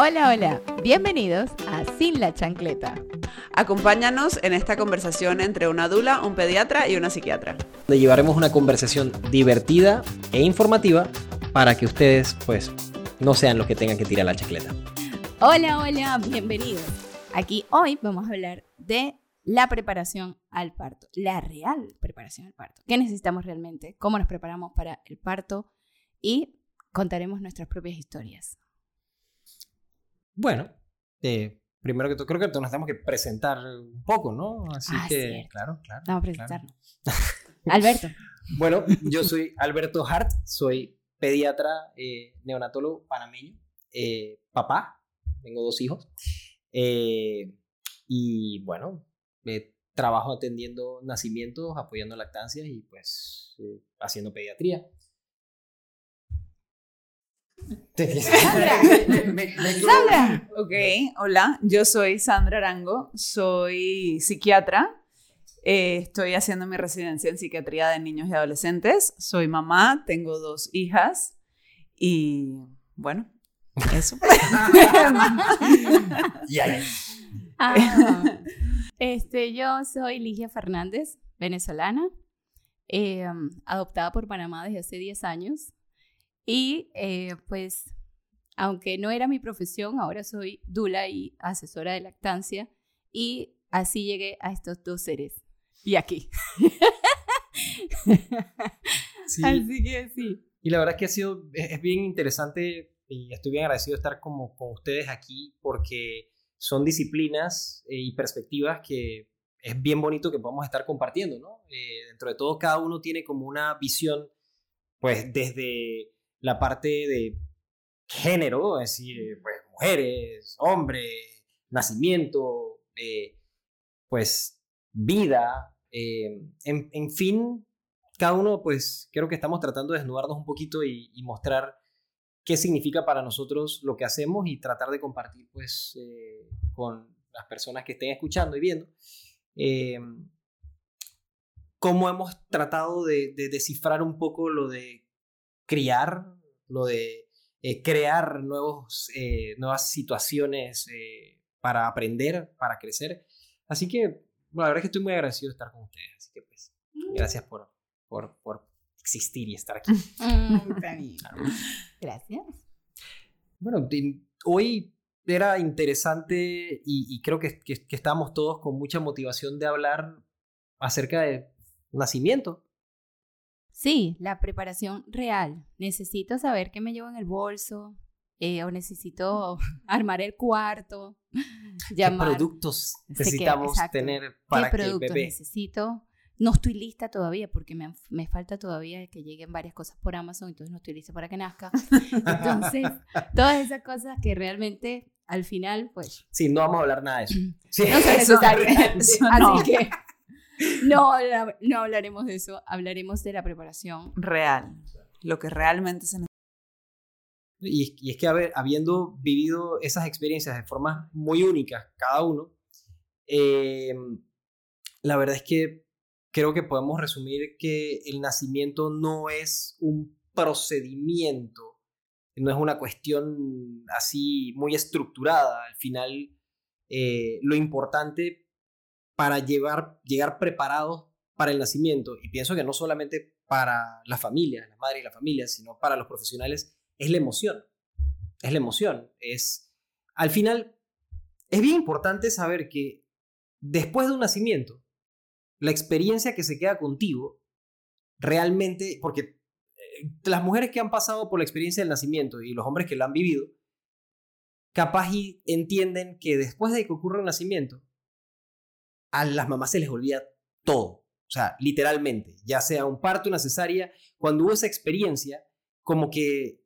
Hola, hola, bienvenidos a Sin la Chancleta. Acompáñanos en esta conversación entre una dula, un pediatra y una psiquiatra. Donde llevaremos una conversación divertida e informativa para que ustedes, pues, no sean los que tengan que tirar la chancleta. Hola, hola, bienvenidos. Aquí hoy vamos a hablar de la preparación al parto, la real preparación al parto. ¿Qué necesitamos realmente? ¿Cómo nos preparamos para el parto? Y contaremos nuestras propias historias. Bueno, eh, primero que todo, creo que nos tenemos que presentar un poco, ¿no? Así Ah, que, cierto. claro, claro. Vamos a claro. presentarnos. Alberto. Bueno, yo soy Alberto Hart, soy pediatra, eh, neonatólogo panameño, eh, papá, tengo dos hijos, eh, y bueno, eh, trabajo atendiendo nacimientos, apoyando lactancias y pues eh, haciendo pediatría. Me- me- Sandra. Ok, hola, yo soy Sandra Arango, soy psiquiatra. eh, estoy haciendo mi residencia en psiquiatría de niños y adolescentes. Soy mamá, tengo dos hijas y bueno, eso. Y ahí. Ah, este, yo soy Ligia Fernández, venezolana, eh, adoptada por Panamá desde hace 10 años. Y eh, pues, aunque no era mi profesión, ahora soy dula y asesora de lactancia. Y así llegué a estos dos seres. Y aquí. Sí. Así que sí. Y la verdad es que ha sido, es, es bien interesante y estoy bien agradecido de estar como con ustedes aquí porque son disciplinas eh, y perspectivas que es bien bonito que podamos estar compartiendo, ¿no? Eh, dentro de todo, cada uno tiene como una visión, pues desde la parte de género, es decir, eh, pues mujeres, hombres, nacimiento, eh, pues vida, eh, en, fin, cada uno, pues creo que estamos tratando de desnudarnos un poquito y, mostrar qué significa para nosotros lo que hacemos y tratar de compartir, pues, con las personas que estén escuchando y viendo, cómo hemos tratado de, de descifrar un poco lo de criar, lo de eh, crear nuevos, eh, nuevas situaciones eh, para aprender, para crecer. Así que, bueno, la verdad es que estoy muy agradecido de estar con ustedes. Así que, pues, gracias por, por, por existir y estar aquí. Mm. Gracias. Bueno, hoy era interesante y, y creo que, que, que estábamos todos con mucha motivación de hablar acerca de nacimiento. Sí, la preparación real. Necesito saber qué me llevo en el bolso, eh, o necesito armar el cuarto, llamar. ¿Qué productos necesitamos tener para ¿Qué que el productos bebé? necesito? No estoy lista todavía porque me, me falta todavía que lleguen varias cosas por Amazon, entonces no estoy lista para que nazca. Entonces, todas esas cosas que realmente al final, pues, Sí, no vamos a hablar nada de eso. Sí, no son Eso- necesarias. no. Así que no, no hablaremos de eso, hablaremos de la preparación. Real, lo que realmente se necesita. Y, y es que, a ver, habiendo vivido esas experiencias de formas muy únicas, cada uno, eh, la verdad es que creo que podemos resumir que el nacimiento no es un procedimiento, no es una cuestión así muy estructurada. Al final, eh, lo importante para llevar, llegar preparados para el nacimiento, y pienso que no solamente para la familia, la madre y la familia, sino para los profesionales, es la emoción. Es la emoción. Es, al final, es bien importante saber que después de un nacimiento, la experiencia que se queda contigo, realmente, porque eh, las mujeres que han pasado por la experiencia del nacimiento y los hombres que lo han vivido, capaz y entienden que después de que ocurre un nacimiento, a las mamás se les olvida todo. O sea, literalmente, ya sea un parto, una cesárea, cuando hubo esa experiencia, como que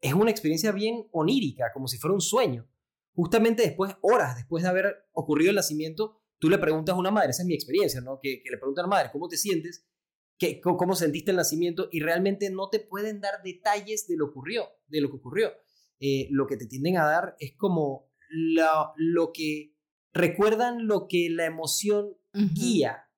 es una experiencia bien onírica, como si fuera un sueño. Justamente después, horas después de haber ocurrido el nacimiento, tú le preguntas a una madre, esa es mi experiencia, ¿no? Que, le preguntan a la madre, ¿cómo te sientes? ¿Qué, cómo, ¿Cómo sentiste el nacimiento? Y realmente no te pueden dar detalles de lo, ocurrió, de lo que ocurrió. Eh, lo que te tienden a dar es como lo que recuerdan lo que la emoción guía.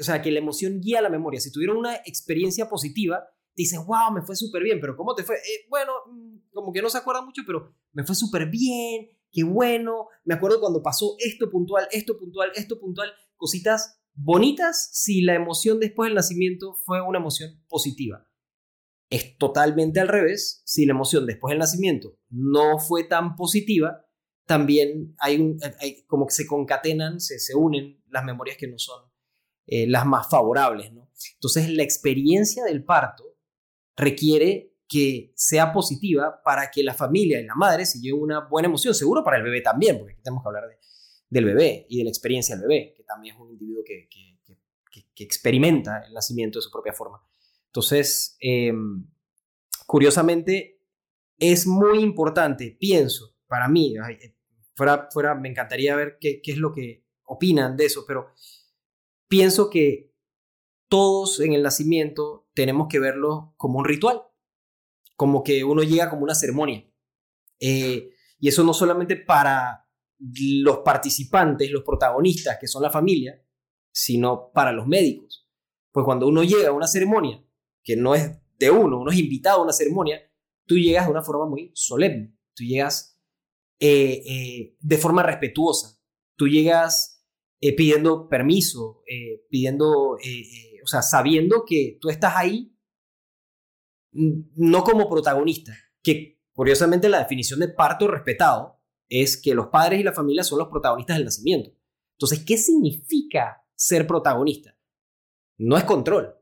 O sea, que la emoción guía la memoria. Si tuvieron una experiencia positiva, dices, wow, me fue súper bien, pero ¿cómo te fue? Eh, bueno, mm, como que no se acuerda mucho, pero me fue súper bien, qué bueno, me acuerdo cuando pasó esto puntual, esto puntual, esto puntual, cositas bonitas si la emoción después del nacimiento fue una emoción positiva. Es totalmente al revés, si la emoción después del nacimiento no fue tan positiva, también hay, un, como que se concatenan, se, se unen las memorias que no son eh, las más favorables. ¿no? Entonces la experiencia del parto requiere que sea positiva para que la familia y la madre se lleven una buena emoción, seguro para el bebé también, porque aquí tenemos que hablar del bebé y de la experiencia del bebé, que también es un individuo que, que, que, experimenta el nacimiento de su propia forma. Entonces, em, curiosamente, es muy importante, pienso, para mí, fuera, fuera me encantaría ver qué, qué es lo que opinan de eso, pero pienso que todos en el nacimiento tenemos que verlo como un ritual, como que uno llega como una ceremonia. Eh, y eso no solamente para los participantes, los protagonistas, que son la familia, sino para los médicos. Pues cuando uno llega a una ceremonia, que no es de uno, uno es invitado a una ceremonia, tú llegas de una forma muy solemne, tú llegas eh, eh, de forma respetuosa, tú llegas pidiendo permiso, pidiendo, o sea, sabiendo que tú estás ahí no como protagonista, que curiosamente la definición de parto respetado es que los padres y la familia son los protagonistas del nacimiento. Entonces, ¿qué significa ser protagonista? No es control.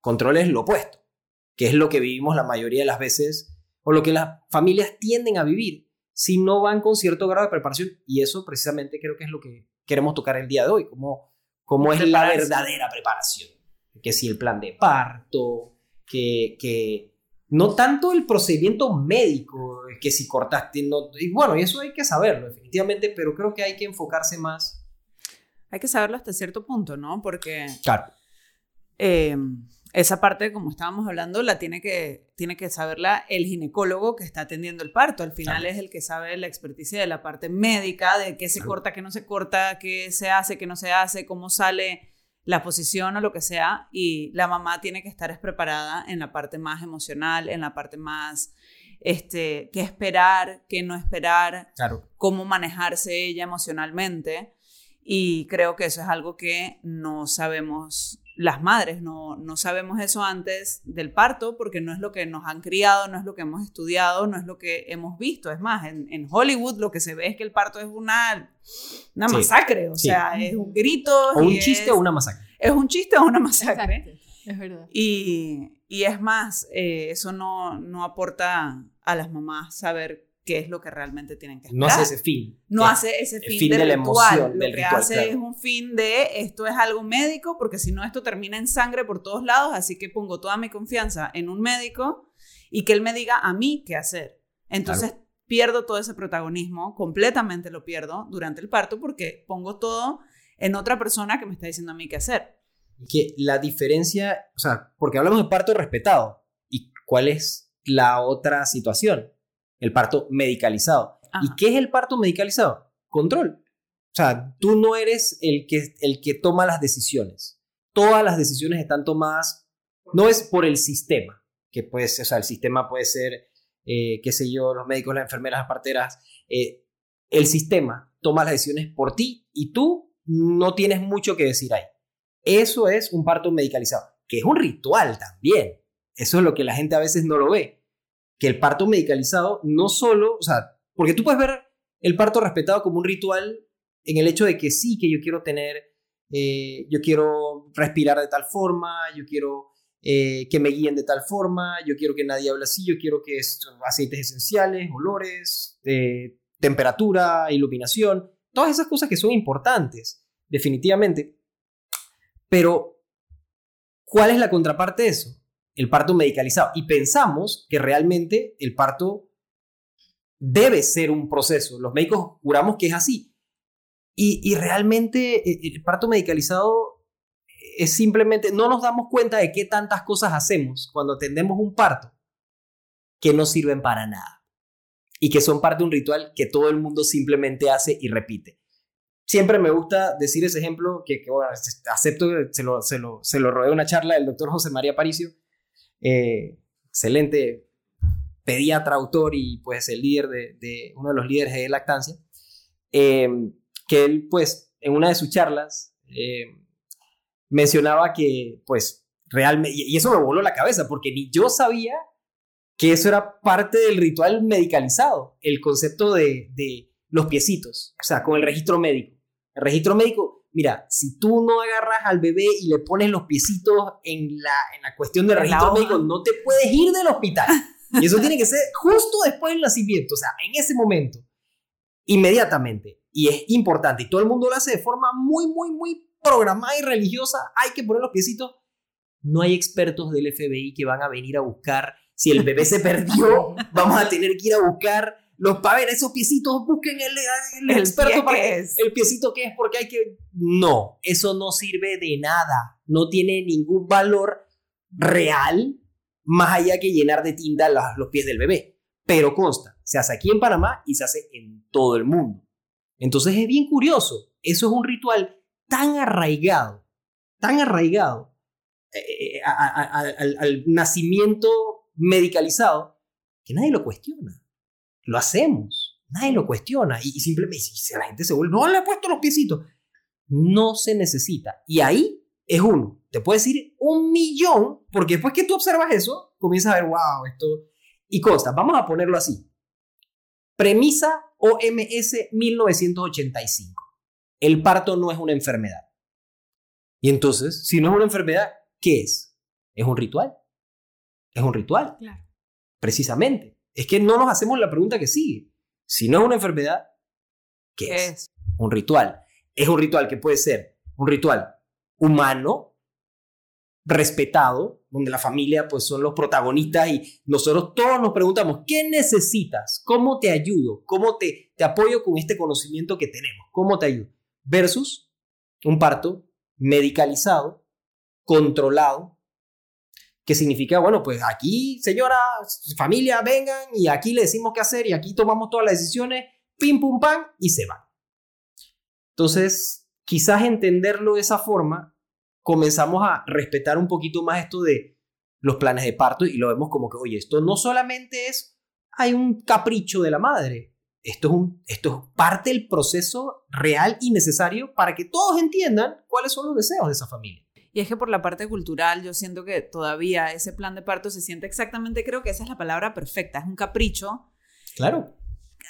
Control es lo opuesto, que es lo que vivimos la mayoría de las veces o lo que las familias tienden a vivir si no van con cierto grado de preparación. Y eso precisamente creo que es lo que queremos tocar el día de hoy, como cómo es la verdadera preparación. Que si el plan de parto, que, no tanto el procedimiento médico, que si cortaste, no, y bueno, y eso hay que saberlo definitivamente, pero creo que hay que enfocarse más. Hay que saberlo hasta cierto punto, ¿no? Porque... Claro. Em, esa parte, como estábamos hablando, la tiene que, tiene que saberla el ginecólogo que está atendiendo el parto. Al final es el que sabe la experticia de la parte médica, de qué se corta, qué no se corta, qué se hace, qué no se hace, cómo sale la posición o lo que sea, y la mamá tiene que estar preparada en la parte más emocional, en la parte más, este, qué esperar, qué no esperar, cómo manejarse ella emocionalmente. Y creo que eso es algo que no sabemos las madres, no, no sabemos eso antes del parto porque no es lo que nos han criado, no es lo que hemos estudiado, no es lo que hemos visto. Es más, en, en Hollywood lo que se ve es que el parto es una, una masacre, o sea, es un grito. O un chiste o una masacre. Es un chiste o una masacre. Exacto. Es verdad. Y, y es más, eh, eso no, no aporta a las mamás saber qué es lo que realmente tienen que esperar. No hace ese fin. No hace ese fin, de, la emoción. Lo que hace es un fin de esto es algo médico, porque si no esto termina en sangre por todos lados, así que pongo toda mi confianza en un médico y que él me diga a mí qué hacer. Entonces pierdo todo ese protagonismo, completamente lo pierdo durante el parto porque pongo todo en otra persona que me está diciendo a mí qué hacer. Que la diferencia, o sea, porque hablamos de parto respetado, ¿y cuál es la otra situación? El parto medicalizado. ¿Y qué es el parto medicalizado? Control. O sea, tú no eres el que, el que toma las decisiones. Todas las decisiones están tomadas, no es por el sistema, que puede ser, o sea, el sistema puede ser, eh, qué sé yo, los médicos, las enfermeras, las parteras. Eh, el sistema toma las decisiones por ti y tú no tienes mucho que decir ahí. Eso es un parto medicalizado, que es un ritual también. Eso es lo que la gente a veces no lo ve que el parto medicalizado no solo, o sea, porque tú puedes ver el parto respetado como un ritual en el hecho de que sí, que yo quiero tener, eh, yo quiero respirar de tal forma, yo quiero eh, que me guíen de tal forma, yo quiero que nadie hable así, yo quiero que aceites esenciales, olores, eh, temperatura, iluminación, todas esas cosas que son importantes, definitivamente. Pero, ¿cuál es la contraparte de eso? El parto medicalizado. Y pensamos que realmente el parto debe ser un proceso. Los médicos juramos que es así. Y, realmente eh, el parto medicalizado es simplemente, no nos damos cuenta de qué tantas cosas hacemos cuando atendemos un parto que no sirven para nada. Y que son parte de un ritual que todo el mundo simplemente hace y repite. Siempre me gusta decir ese ejemplo que, bueno, acepto, se lo, se, lo, se lo robé una charla del doctor José María Paricio, eh, excelente pediatra, autor y pues el líder de, uno de los líderes de lactancia, em, que él pues en una de sus charlas em, mencionaba que pues realmente, y eso me voló la cabeza porque ni yo sabía que eso era parte del ritual medicalizado, el concepto de, de los piecitos, o sea, con el registro médico. El registro médico, mira, si tú no agarras al bebé y le pones los piecitos en la, en la cuestión del registro médico, no te puedes ir del hospital. Y eso tiene que ser justo después del nacimiento, o sea, en ese momento, inmediatamente. Y es importante, y todo el mundo lo hace de forma muy, muy, muy programada y religiosa. Hay que poner los piecitos. No hay expertos del FBI que van a venir a buscar si el bebé se perdió, vamos a tener que ir a buscar los para ver esos piecitos, busquen el, el, experto para que, es. el piecito que es porque hay que no, eso no sirve de nada, no tiene ningún valor real más allá que llenar de tinta los, los pies del bebé. Pero consta, se hace aquí en Panamá y se hace en todo el mundo. Entonces es bien curioso, eso es un ritual tan arraigado, tan arraigado eh, eh, al nacimiento medicalizado que nadie lo cuestiona. Lo hacemos, nadie lo cuestiona y, simplemente si la gente se vuelve, no le he puesto los piecitos. No se necesita. Y ahí es uno. Te puede decir un millón, porque después que tú observas eso, comienzas a ver, wow, esto. Y consta, vamos a ponerlo así. Premisa OMS 1985. El parto no es una enfermedad. Y entonces, si no es una enfermedad, ¿qué es? ¿Es un ritual? Es un ritual. Claro. Precisamente. Es que no nos hacemos la pregunta que sigue. Si no es una enfermedad, ¿qué, es? Un ritual. Es un ritual que puede ser un ritual humano, respetado, donde la familia pues son los protagonistas y nosotros todos nos preguntamos, ¿qué necesitas? ¿Cómo te ayudo? ¿Cómo te, te apoyo con este conocimiento que tenemos? ¿Cómo te ayudo? Versus un parto medicalizado, controlado, que significa, bueno, pues aquí, señora, familia, vengan y aquí le decimos qué hacer y aquí tomamos todas las decisiones, pim, pum, pam, y se van. Entonces, quizás entenderlo de esa forma, comenzamos a respetar un poquito más esto de los planes de parto y lo vemos como que, oye, esto no solamente es, hay un capricho de la madre, esto es, un, esto es parte del proceso real y necesario para que todos entiendan cuáles son los deseos de esa familia. Y es que por la parte cultural yo siento que todavía ese plan de parto se siente exactamente, creo que esa es la palabra perfecta, es un capricho. Claro.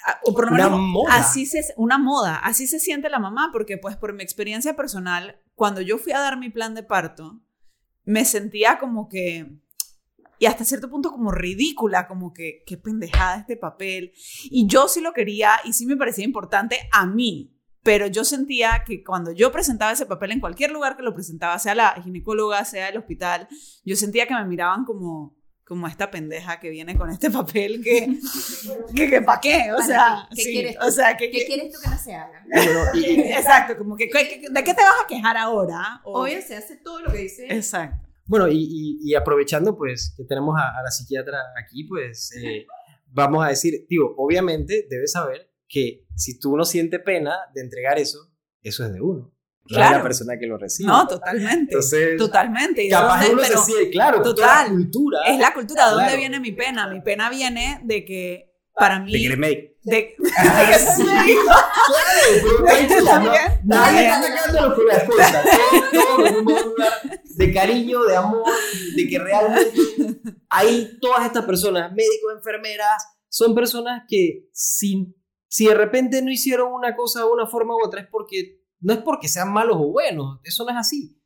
Ah, o por lo menos una moda. Así se, una moda, así se siente la mamá, porque pues por mi experiencia personal, cuando yo fui a dar mi plan de parto, me sentía como que, y hasta cierto punto como ridícula, como que qué pendejada este papel. Y yo sí lo quería y sí me parecía importante a mí, pero yo sentía que cuando yo presentaba ese papel en cualquier lugar que lo presentaba, sea la ginecóloga, sea el hospital, yo sentía que me miraban como, como esta pendeja que viene con este papel que, que, que ¿para qué? O sea, ¿qué, quieres tú? O sea, ¿qué quieres tú que no se haga? exacto, como que, ¿de qué te vas a quejar ahora? Obvio, se hace todo lo que dice. Exacto. Bueno, y, y, aprovechando pues que tenemos a, la psiquiatra aquí, pues eh, vamos a decir, digo, obviamente debes saber que si tú no sientes pena de entregar eso, eso es de uno. Claro. la persona que lo recibe. No, totalmente. totalmente. ¿Y capaz uno se siente, claro, total. la cultura. Es la cultura. ¿De dónde viene mi pena? Mi pena viene de que para mí. De que médico. De, sí. claro, nadie está sacando con las cosas. Todo, de cariño, de amor, de que realmente hay todas estas personas, médicos, enfermeras, son personas que sin si de repente no hicieron una cosa de una forma u otra, es porque no es porque sean malos o buenos, eso no es así.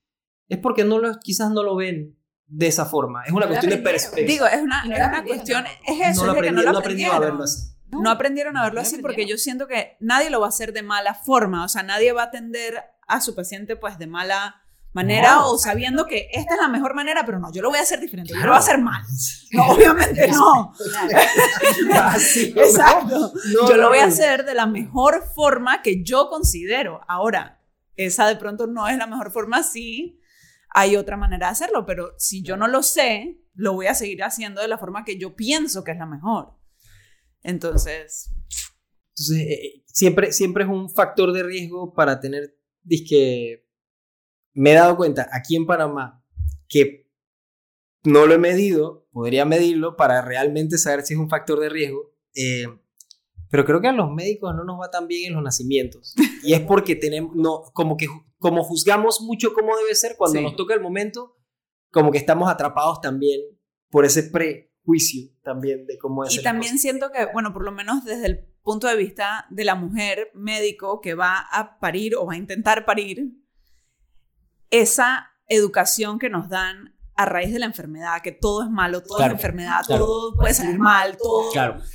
Es porque no lo, quizás no lo ven de esa forma. Es una cuestión de perspectiva. Digo, es una, es una cuestión, es eso, no es que no lo aprendieron. a verlo así. No, aprendieron a verlo así porque yo siento que nadie lo va a hacer de mala forma, o sea, nadie va a atender a su paciente pues de mala manera o sabiendo que esta es la mejor manera, pero no, yo lo voy a hacer diferente, yo lo voy a hacer mal. No, obviamente no. Exacto. yo lo voy a hacer de la mejor forma que yo considero. Ahora, esa de pronto no es la mejor forma, sí, hay otra manera de hacerlo, pero si yo no lo sé, lo voy a seguir haciendo de la forma que yo pienso que es la mejor. Entonces... Entonces, eh, eh, siempre, siempre es un factor de riesgo para tener, disque, me he dado cuenta aquí en Panamá que no lo he medido, podría medirlo para realmente saber si es un factor de riesgo. Eh, pero creo que a los médicos no nos va tan bien en los nacimientos. Y es porque tenemos, no, como que como juzgamos mucho cómo debe ser, cuando nos toca el momento, como que estamos atrapados también por ese prejuicio también de cómo es. Y también siento que, bueno, por lo menos desde el punto de vista de la mujer médico que va a parir o va a intentar parir, esa educación que nos dan a raíz de la enfermedad, que todo es malo, todo es enfermedad, todo puede salir mal, todo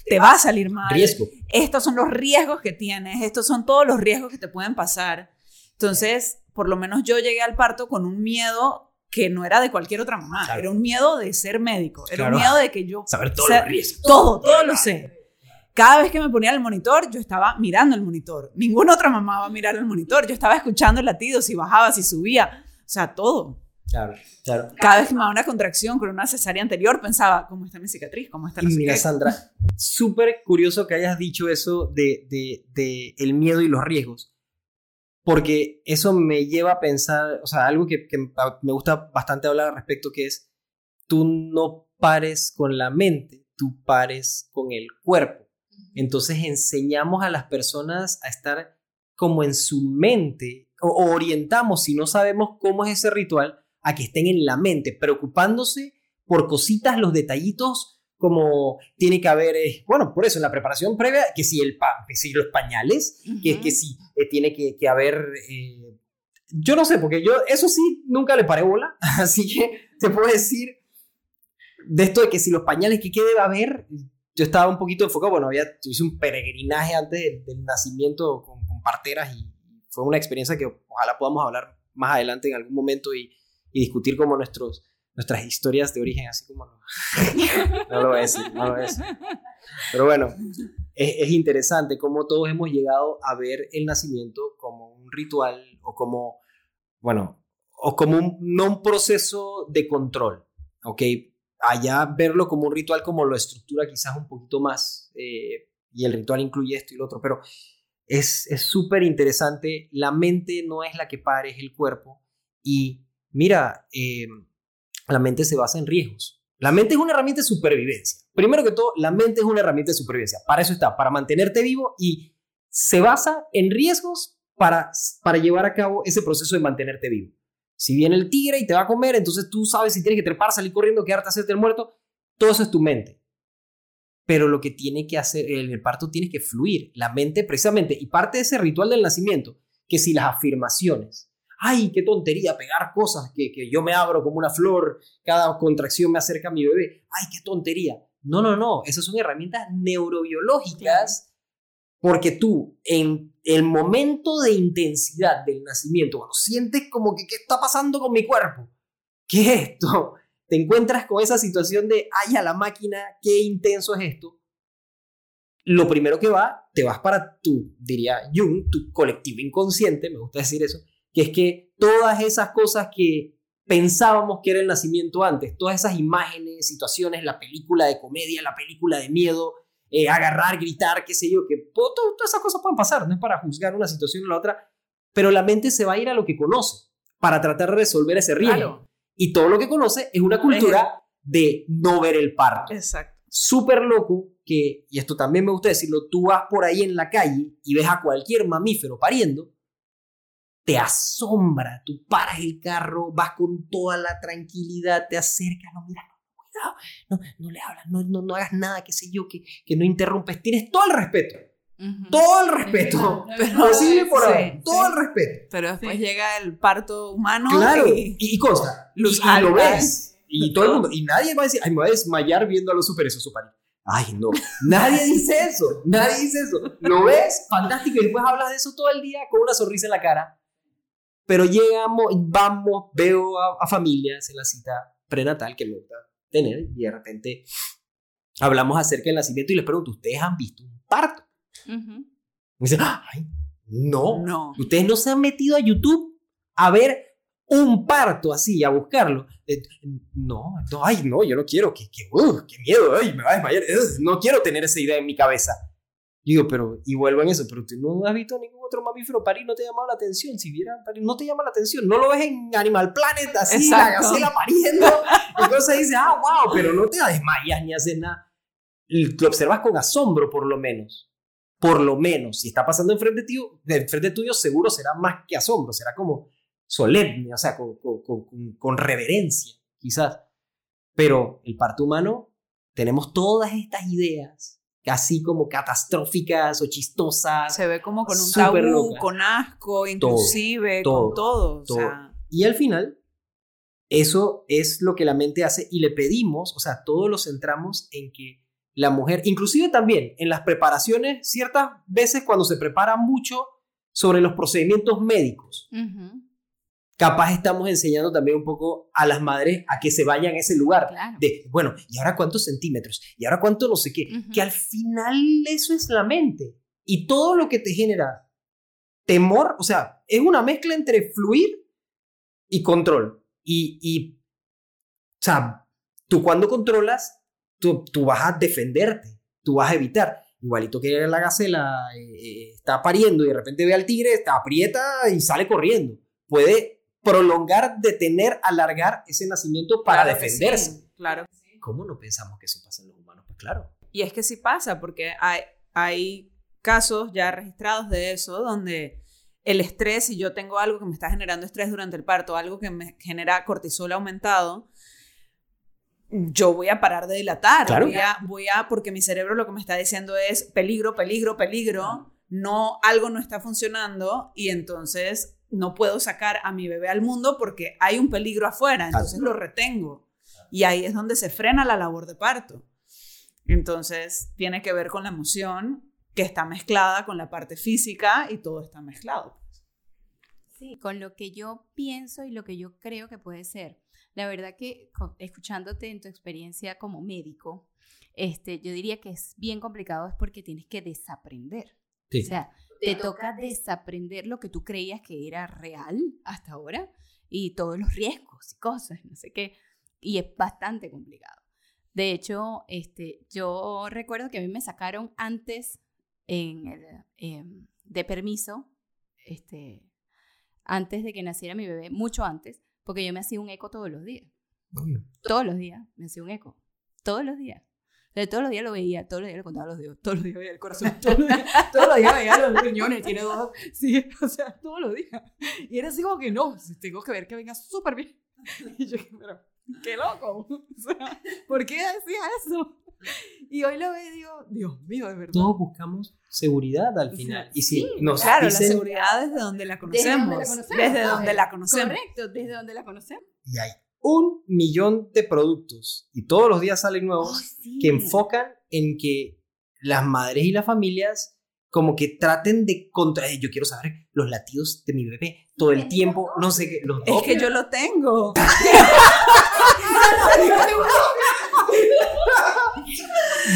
te va a salir mal. Riesgo. Estos son los riesgos que tienes, estos son todos los riesgos que te pueden pasar. Entonces, por lo menos yo llegué al parto con un miedo que no era de cualquier otra mamá, era un miedo de ser médico, era un miedo de que yo... Saber todos los riesgos. Todo, todo lo sé. Cada vez que me ponía el monitor, yo estaba mirando el monitor. Ninguna otra mamá va a mirar el monitor. Yo estaba escuchando el latido, si bajaba, si subía. O sea, todo. Claro, claro. Cada vez que me daba una contracción con una cesárea anterior, pensaba, ¿cómo está mi cicatriz? ¿Cómo está la y Mira, Sandra, súper curioso que hayas dicho eso de, de, de, el miedo y los riesgos. Porque eso me lleva a pensar, o sea, algo que, que me gusta bastante hablar al respecto, que es, tú no pares con la mente, tú pares con el cuerpo. Entonces enseñamos a las personas a estar como en su mente o, orientamos, si no sabemos cómo es ese ritual, a que estén en la mente, preocupándose por cositas, los detallitos, como tiene que haber, eh, bueno, por eso en la preparación previa, que si el pan, que si los pañales, que, que si eh, tiene que, que haber, eh, yo no sé, porque yo eso sí nunca le paré bola, así que te puedo decir de esto de que si los pañales, que qué debe haber, yo estaba un poquito enfocado, bueno, había, hice un peregrinaje antes del, nacimiento con, con parteras y, fue una experiencia que ojalá podamos hablar más adelante en algún momento y, discutir como nuestros, nuestras historias de origen, así como no, lo voy a decir, no lo voy a decir. Pero bueno, es, interesante cómo todos hemos llegado a ver el nacimiento como un ritual o como, bueno, o como un, no un proceso de control, ¿ok? Allá verlo como un ritual como lo estructura quizás un poquito más eh, y el ritual incluye esto y lo otro, pero es súper interesante. La mente no es la que pare, es el cuerpo. Y mira, eh, la mente se basa en riesgos. La mente es una herramienta de supervivencia. Primero que todo, la mente es una herramienta de supervivencia. Para eso está, para mantenerte vivo y se basa en riesgos para, para llevar a cabo ese proceso de mantenerte vivo. Si viene el tigre y te va a comer, entonces tú sabes si tienes que trepar, salir corriendo, quedarte, hacerte el muerto. Todo eso es tu mente pero lo que tiene que hacer, el parto tiene que fluir, la mente precisamente, y parte de ese ritual del nacimiento, que si las afirmaciones, ay, qué tontería pegar cosas, que, que yo me abro como una flor, cada contracción me acerca a mi bebé, ay, qué tontería. No, no, no, esas son herramientas neurobiológicas, porque tú en el momento de intensidad del nacimiento, cuando sientes como que, ¿qué está pasando con mi cuerpo? ¿Qué es esto? Te encuentras con esa situación de, ay, a la máquina, qué intenso es esto, lo primero que va, te vas para tu, diría Jung, tu colectivo inconsciente, me gusta decir eso, que es que todas esas cosas que pensábamos que era el nacimiento antes, todas esas imágenes, situaciones, la película de comedia, la película de miedo, eh, agarrar, gritar, qué sé yo, que todo, todas esas cosas pueden pasar, no es para juzgar una situación o la otra, pero la mente se va a ir a lo que conoce para tratar de resolver ese riesgo y todo lo que conoce es una cultura de no ver el parto. Exacto. Súper loco que, y esto también me gusta decirlo, tú vas por ahí en la calle y ves a cualquier mamífero pariendo, te asombra, tú paras el carro, vas con toda la tranquilidad, te acercas, no miras, cuidado, no, no le hablas, no, no, no hagas nada, qué sé yo, que, que no interrumpes, tienes todo el respeto todo el respeto. Pero, por ahí. todo el respeto. Pero después llega el parto humano. Claro. Y, y, consta. y, lo ves. Y todo el mundo. Y nadie va a decir, ay, me voy a desmayar viendo a los super esos Ay, no. Nadie dice eso. Nadie dice eso. Lo ves, fantástico. Y después hablas de eso todo el día con una sonrisa en la cara. Pero llegamos, vamos, veo a, a familias en la cita prenatal que me gusta tener. Y de repente hablamos acerca del nacimiento y les pregunto, ¿ustedes han visto un parto? Me dicen, ay, no, no. Ustedes no se han metido a YouTube a ver un parto así, a buscarlo. Eh, no, no, ay, no, yo no quiero, que, que, uh, qué miedo, ay, me va a desmayar. no quiero tener esa idea en mi cabeza. Yo digo, pero, y vuelvo en eso, pero tú no has visto ningún otro mamífero parir, no te ha llamado la atención. Si viera parir, no te llama la atención. No lo ves en Animal Planet, así, la gacela pariendo. Entonces dices, ah, wow, pero no te desmayas ni haces nada. Lo observas con asombro, por lo menos. Por lo menos. Si está pasando enfrente, de enfrente tuyo, seguro será más que asombro. Será como solemne, o sea, con, con- con- con reverencia, quizás. Pero el parto humano, tenemos todas estas ideas, así como catastróficas o chistosas. Se ve como con un tabú, con asco, inclusive, todo, con todo. todo. O sea, Y al final, eso es lo que la mente hace y le pedimos, o sea, todos lo centramos en que la mujer, inclusive también en las preparaciones, ciertas veces cuando se prepara mucho sobre los procedimientos médicos, Ujú, capaz estamos enseñando también un poco a las madres a que se vayan a ese lugar. Claro. De, bueno, ¿y ahora cuántos centímetros? ¿Y ahora cuánto no sé qué? Ujú. Que al final eso es la mente. Y todo lo que te genera temor, o sea, es una mezcla entre fluir y control. Y, y o sea, tú cuando controlas, tú, tú vas a defenderte, tú vas a evitar. Igualito que la gacela eh, eh, está pariendo y de repente ve al tigre, está aprieta y sale corriendo. Puede prolongar, detener, alargar ese nacimiento para claro defenderse. sí, claro. ¿Cómo no pensamos que eso pasa en los humanos? Pues claro. Y es que sí pasa, porque hay, hay casos ya registrados de eso, donde el estrés, si yo tengo algo que me está generando estrés durante el parto, algo que me genera cortisol aumentado, yo voy a parar de dilatar. Claro. Voy, a, voy a, porque mi cerebro lo que me está diciendo es peligro, peligro, peligro, no, algo no está funcionando y entonces no puedo sacar a mi bebé al mundo porque hay un peligro afuera, entonces lo retengo. Y ahí es donde se frena la labor de parto. Entonces, tiene que ver con la emoción que está mezclada con la parte física y todo está mezclado. Sí, con lo que yo pienso y lo que yo creo que puede ser. La verdad que escuchándote en tu experiencia como médico, este, yo diría que es bien complicado es porque tienes que desaprender. Sí. O sea, te toca desaprender lo que tú creías que era real hasta ahora y todos los riesgos y cosas, no sé qué. Y es bastante complicado. De hecho, este, yo recuerdo que a mí me sacaron antes en el, em, de permiso, este, antes de que naciera mi bebé, mucho antes, porque yo me hacía un eco todos los días. Todos los días me hacía un eco. Todos los días. O sea, todos los días lo veía, todos los días le contaba los dedos, todos los días veía el corazón, todos los días, todos los días veía los riñones, tiene dos. Sí, o sea, todos los días. Y era así como que no, tengo que ver que venga súper bien. Y yo, pero, qué loco. O sea, ¿por qué decía eso? Y hoy lo veo y digo, Dios mío, de verdad. Todos buscamos seguridad al final. Y si sí, nos Claro, dicen, la seguridad desde donde la conocemos. Desde donde la conocemos. Correcto, desde donde la conocemos. y hay un millón de productos y todos los días salen nuevos sí. que enfocan en que las madres y las familias como que traten de contraer. Yo quiero saber los latidos de mi bebé todo el tiempo, no sé qué. Los Es que yo lo tengo.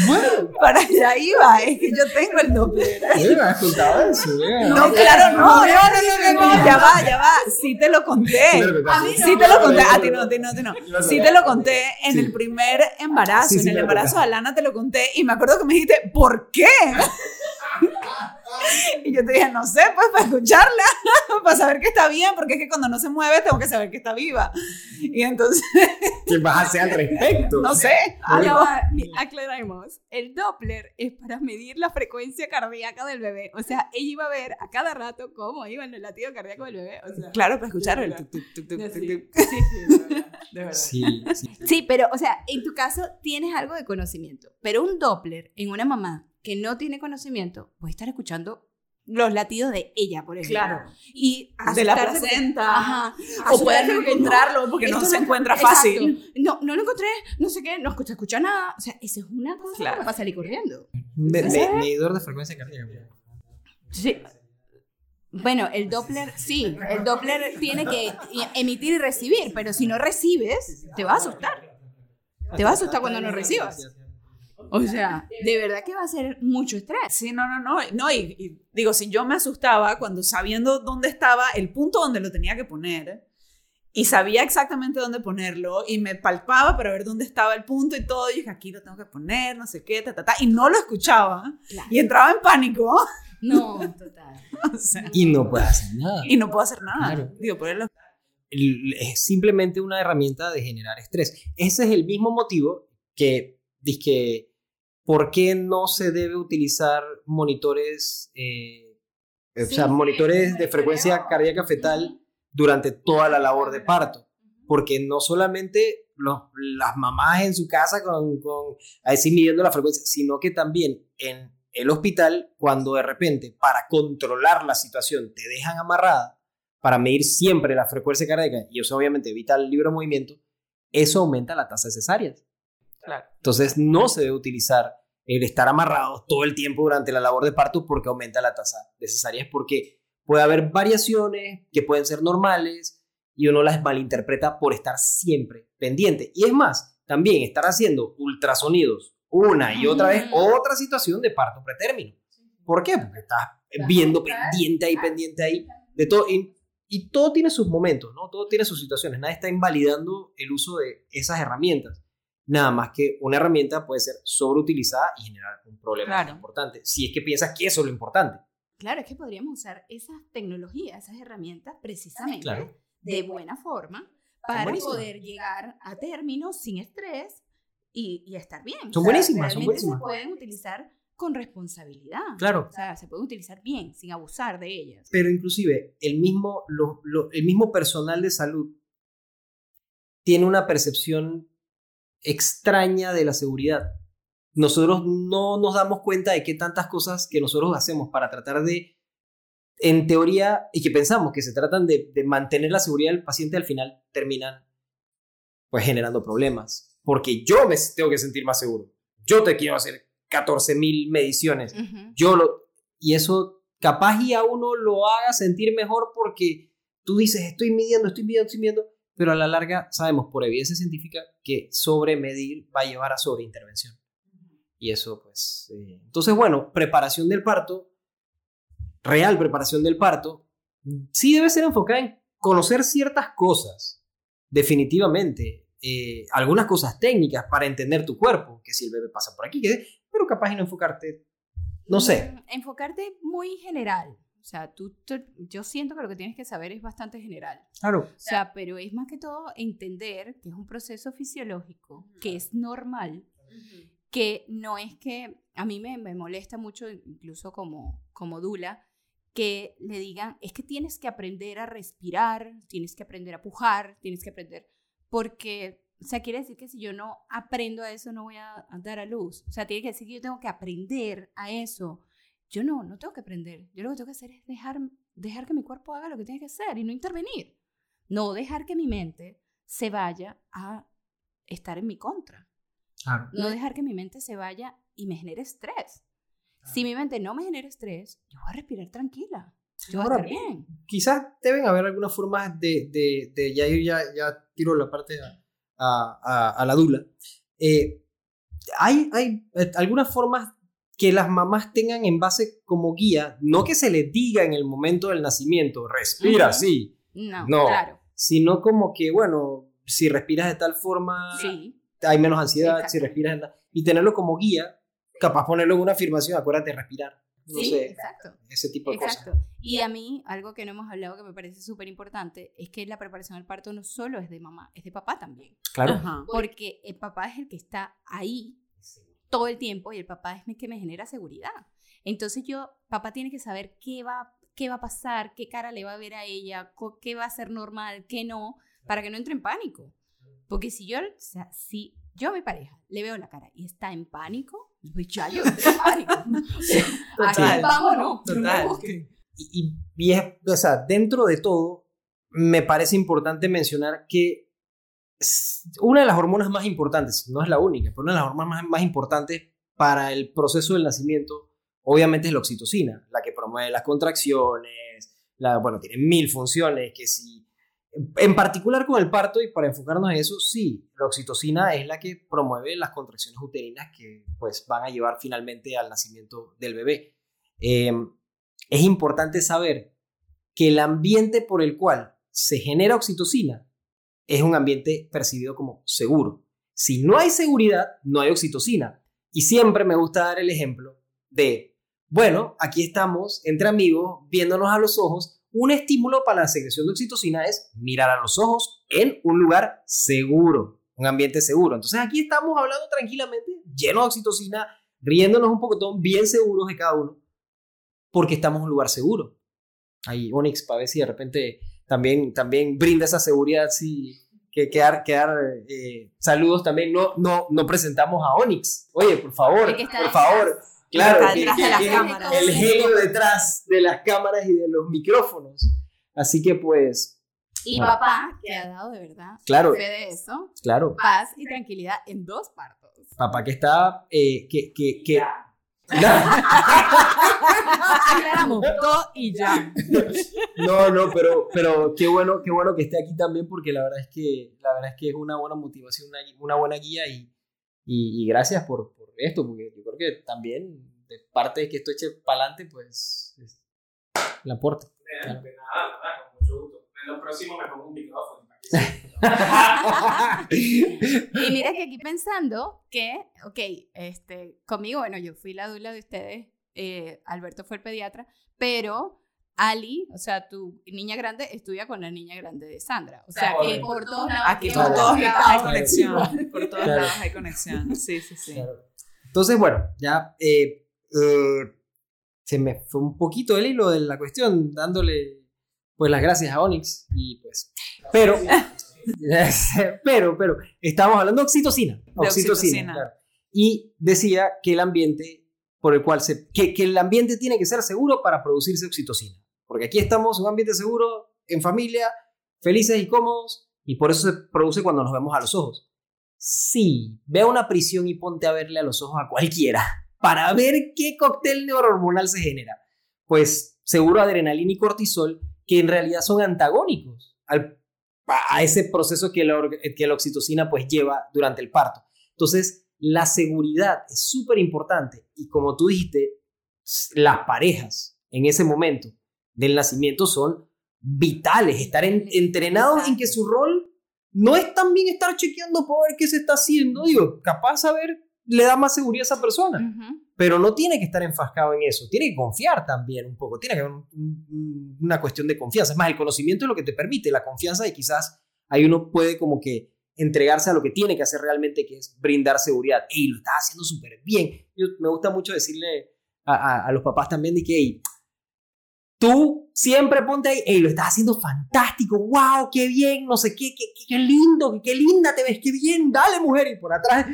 Bueno, Para allá iba. Es que yo tengo el me has contado eso. No, claro, no, no, no, no, no, no, ya va, ya va. Sí te lo conté. A mí Sí te lo conté. A ti no, a ti no, a ti no. Sí te lo conté en Sí. el primer embarazo. Sí, sí, en el embarazo de Alana te lo conté y me acuerdo que me dijiste, ¿por qué? Y yo te dije, no sé, pues para escucharla, para saber que está bien, porque es que cuando no se mueve tengo que saber que está viva. Y entonces, ¿Qué vas a hacer al respecto? no sé, mi- aclaremos. El Doppler es para medir la frecuencia cardíaca del bebé. O sea, ella iba a ver a cada rato cómo iba el latido cardíaco del bebé. O sea, Claro, para escuchar el Sí. Sí, sí. Sí, pero, o sea, en tu caso tienes algo de conocimiento, pero un Doppler en una mamá que no tiene conocimiento puede estar escuchando los latidos de ella, por ejemplo. Claro. Y De la placenta. Ajá. O puede Asustarse no porque encontrarlo porque no se encuentra exacto. fácil. No, no lo encontré, no sé qué, no escucha, escucha nada. O sea, eso es una cosa Claro. para salir corriendo. Me- me- medidor de frecuencia cardíaca. Sí. Bueno, el Doppler, sí, el Doppler tiene que emitir y recibir, pero si no recibes, te va a asustar. Te va a asustar cuando no recibas. O sea, de verdad que va a ser mucho estrés. Sí, no, no, no. no y, y digo, si yo me asustaba cuando sabiendo dónde estaba, el punto donde lo tenía que poner, y sabía exactamente dónde ponerlo y me palpaba para ver dónde estaba el punto y todo. Y dije, aquí lo tengo que poner, no sé qué, ta, ta, ta. Y no lo escuchaba. Y entraba en pánico. No, total. y no puede hacer nada. Y no puedo hacer nada. Digo, ponerlo. Es simplemente una herramienta de generar estrés. Ese es el mismo motivo que, que ¿por qué no se debe utilizar monitores, eh, o sea, monitores de frecuencia cardíaca fetal? durante toda la labor de parto. Porque no solamente los, las mamás en su casa con, con así midiendo la frecuencia, sino que también en el hospital, cuando de repente para controlar la situación te dejan amarrada para medir siempre la frecuencia cardíaca y eso obviamente evita el libre movimiento, eso aumenta la tasa de cesáreas. Claro. Entonces no se debe utilizar el estar amarrado todo el tiempo durante la labor de parto porque aumenta la tasa de cesáreas porque Puede haber variaciones que pueden ser normales y uno las malinterpreta por estar siempre pendiente. Y es más, también estar haciendo ultrasonidos una y otra vez, otra situación de parto pretérmino. ¿Por qué? Porque estás viendo pendiente ahí, pendiente ahí, de todo. Y, y todo tiene sus momentos, ¿no? Todo tiene sus situaciones. Nadie está invalidando el uso de esas herramientas. Nada más que una herramienta puede ser sobreutilizada y generar un problema importante. Si es que piensas que eso es lo importante. Claro, es que podríamos usar esas tecnologías, esas herramientas precisamente de buena forma para poder llegar a términos sin estrés y, estar bien. Son buenísimas, son buenísimas. Se pueden utilizar con responsabilidad. Claro. O sea, se pueden utilizar bien, sin abusar de ellas. Pero inclusive el mismo, el mismo personal de salud tiene una percepción extraña de la seguridad nosotros no nos damos cuenta de que tantas cosas que nosotros hacemos para tratar de, en teoría, y que pensamos que se tratan de, mantener la seguridad del paciente, al final terminan pues generando problemas. Porque yo me tengo que sentir más seguro. Yo te quiero hacer 14 mil mediciones. Yo lo... Y eso capaz y a uno lo haga sentir mejor porque tú dices, estoy midiendo, estoy midiendo, estoy midiendo, pero a la larga sabemos por evidencia científica que sobremedir va a llevar a sobreintervención. Y eso, pues... Eh, entonces, bueno, preparación del parto, real preparación del parto, sí debe ser enfocada en conocer ciertas cosas, definitivamente. Eh, algunas cosas técnicas para entender tu cuerpo, que si el bebé pasa por aquí, que, pero capaz de no enfocarte, no sé. Mm, enfocarte muy general. O sea, tú, yo siento que lo que tienes que saber es bastante general. Claro. O sea, pero es más que todo entender que es un proceso fisiológico, que es normal, que no es que a mí me, me molesta mucho, incluso como, como Dula, que le digan, es que tienes que aprender a respirar, tienes que aprender a pujar, tienes que aprender, porque, o sea, quiere decir que si yo no aprendo a eso, no voy a, dar a luz. O sea, tiene que decir que yo tengo que aprender a eso. Yo no, no tengo que aprender. Yo lo que tengo que hacer es dejar, dejar que mi cuerpo haga lo que tiene que hacer y no intervenir. No dejar que mi mente se vaya a estar en mi contra. No dejar que mi mente se vaya y me genere estrés. Si mi mente no me genera estrés, yo voy a respirar tranquila. Yo voy a estar bien. Quizás deben haber algunas formas de, de, de ya, ya, ya tiro la parte a, a, a, la dula. Eh, hay, hay eh, algunas formas que las mamás tengan en base como guía, no que se les diga en el momento del nacimiento, respira sí. No, no, claro. Sino como que, bueno, si respiras de tal forma, sí hay menos ansiedad, si respiras. Y tenerlo como guía, capaz ponerlo en una afirmación, acuérdate de respirar. No sí, sé, exacto. Ese tipo de exacto. cosas. Y a mí, algo que no hemos hablado que me parece súper importante, es que la preparación al parto no solo es de mamá, es de papá también. Claro. Porque el papá es el que está ahí todo el tiempo y el papá es el que me genera seguridad. Entonces yo, papá tiene que saber qué va, qué va a pasar, qué cara le va a ver a ella, qué va a ser normal, qué no, para que no entre en pánico. Porque si yo, o sea, si yo a mi pareja le veo la cara y está en pánico, pues ya yo estoy en pánico. Total. vámonos. Total. Y, y, es, o sea, dentro de todo, me parece importante mencionar que una de las hormonas más importantes, no es la única, pero una de las hormonas más, más importantes para el proceso del nacimiento, obviamente es la oxitocina, la que promueve las contracciones, la, bueno, tiene mil funciones, que si en particular con el parto, y para enfocarnos en eso, sí, la oxitocina es la que promueve las contracciones uterinas que pues, van a llevar finalmente al nacimiento del bebé. Em, es importante saber que el ambiente por el cual se genera oxitocina es un ambiente percibido como seguro. Si no hay seguridad, no hay oxitocina. Y siempre me gusta dar el ejemplo de, bueno, aquí estamos entre amigos, viéndonos a los ojos. Un estímulo para la secreción de oxitocina es mirar a los ojos en un lugar seguro, un ambiente seguro. Entonces aquí estamos hablando tranquilamente, lleno de oxitocina, riéndonos un poco, bien seguros de cada uno, porque estamos en un lugar seguro. Ahí Onyx, para ver si de repente también, también brinda esa seguridad, sí, que quedar, quedar eh, saludos también. No, no, no presentamos a Onyx. Oye, por favor, por favor. Claro, el genio detrás de las cámaras y de los micrófonos. Así que pues... Y papá, que ha dado de verdad claro, fe de eso. Claro. Paz y tranquilidad en dos partos. Papá que está... Eh, que, que, que, Aclaramos, todo y ya. No, no, pero, pero qué bueno, qué bueno que esté aquí también porque la verdad es que, la verdad es, que es una buena motivación, una, buena guía y, y, gracias por, por, esto, porque yo creo que también de parte de que esto eche para adelante, pues el aporte. De, nada, nada, con mucho gusto. En lo próximo me pongo un micrófono. Y mira que aquí pensando que, ok, este, conmigo, bueno, yo fui la dula de ustedes, eh, Alberto fue el pediatra, pero Ali, o sea, tu niña grande estudia con la niña grande de Sandra. O sea, que por todos lados. Aquí por todos lados hay conexión. Por todos lados hay conexión. Sí, sí, sí. Entonces, bueno, ya eh, eh, se me fue un poquito el hilo de la cuestión, dándole pues las gracias a Onyx y pues, pero, pero, pero, estamos hablando de oxitocina. oxitocina. Y decía que el ambiente por el cual se, que, que el ambiente tiene que ser seguro para producirse oxitocina. Porque aquí estamos en un ambiente seguro, en familia, felices y cómodos, y por eso se produce cuando nos vemos a los ojos. Sí, ve a una prisión y ponte a verle a los ojos a cualquiera para ver qué cóctel neurohormonal se genera. Pues seguro adrenalina y cortisol que en realidad son antagónicos al, a ese proceso que la, que la oxitocina pues lleva durante el parto. Entonces, la seguridad es súper importante y como tú dijiste, las parejas en ese momento del nacimiento son vitales, estar entrenados en que su rol no es también estar chequeando por ver qué se está haciendo, digo, capaz saber le da más seguridad a esa persona. Pero no tiene que estar enfascado en eso, tiene que confiar también un poco, tiene que haber una cuestión de confianza. Más, el conocimiento es lo que te permite la confianza y quizás ahí uno puede como que entregarse a lo que tiene que hacer realmente, que es brindar seguridad. Y lo está haciendo súper bien. Yo, me gusta mucho decirle a, los papás también de que, tú siempre ponte ahí, hey, lo estás haciendo fantástico, wow, qué bien, no sé qué, qué, qué lindo, qué linda te ves, qué bien, dale mujer, y por atrás,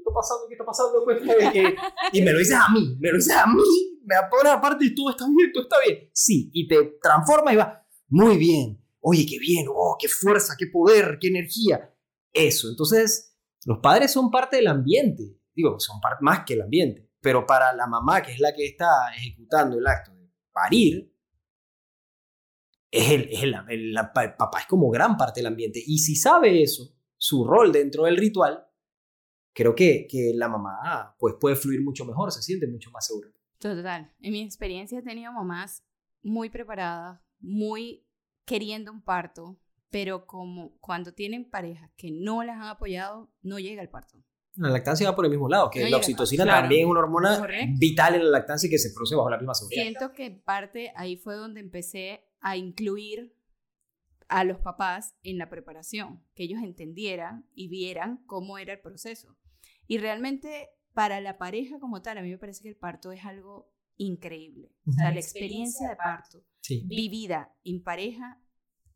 ¿qué está pasando? ¿Qué está pasando? Pues, y me lo dices a mí, me lo dices a mí, me pone aparte y todo está bien, todo está bien. Sí, y te transforma y va, muy bien, oye, qué bien, oh, qué fuerza, qué poder, qué energía. Eso, entonces, los padres son parte del ambiente, digo, son más que el ambiente, pero para la mamá, que es la que está ejecutando el acto de parir, es el, es el, el papá es como gran parte del ambiente. Y si sabe eso, su rol dentro del ritual, creo que, que la mamá pues, puede fluir mucho mejor, se siente mucho más segura. Total. En mi experiencia he tenido mamás muy preparadas, muy queriendo un parto, pero como cuando tienen parejas que no las han apoyado, no llega el parto. La lactancia va por el mismo lado, que la oxitocina también es una hormona vital en la lactancia y que se produce bajo la misma seguridad. Siento que parte ahí fue donde empecé a incluir a los papás en la preparación, que ellos entendieran y vieran cómo era el proceso. Y realmente para la pareja como tal, a mí me parece que el parto es algo increíble. O sea, la experiencia de parto vivida en pareja,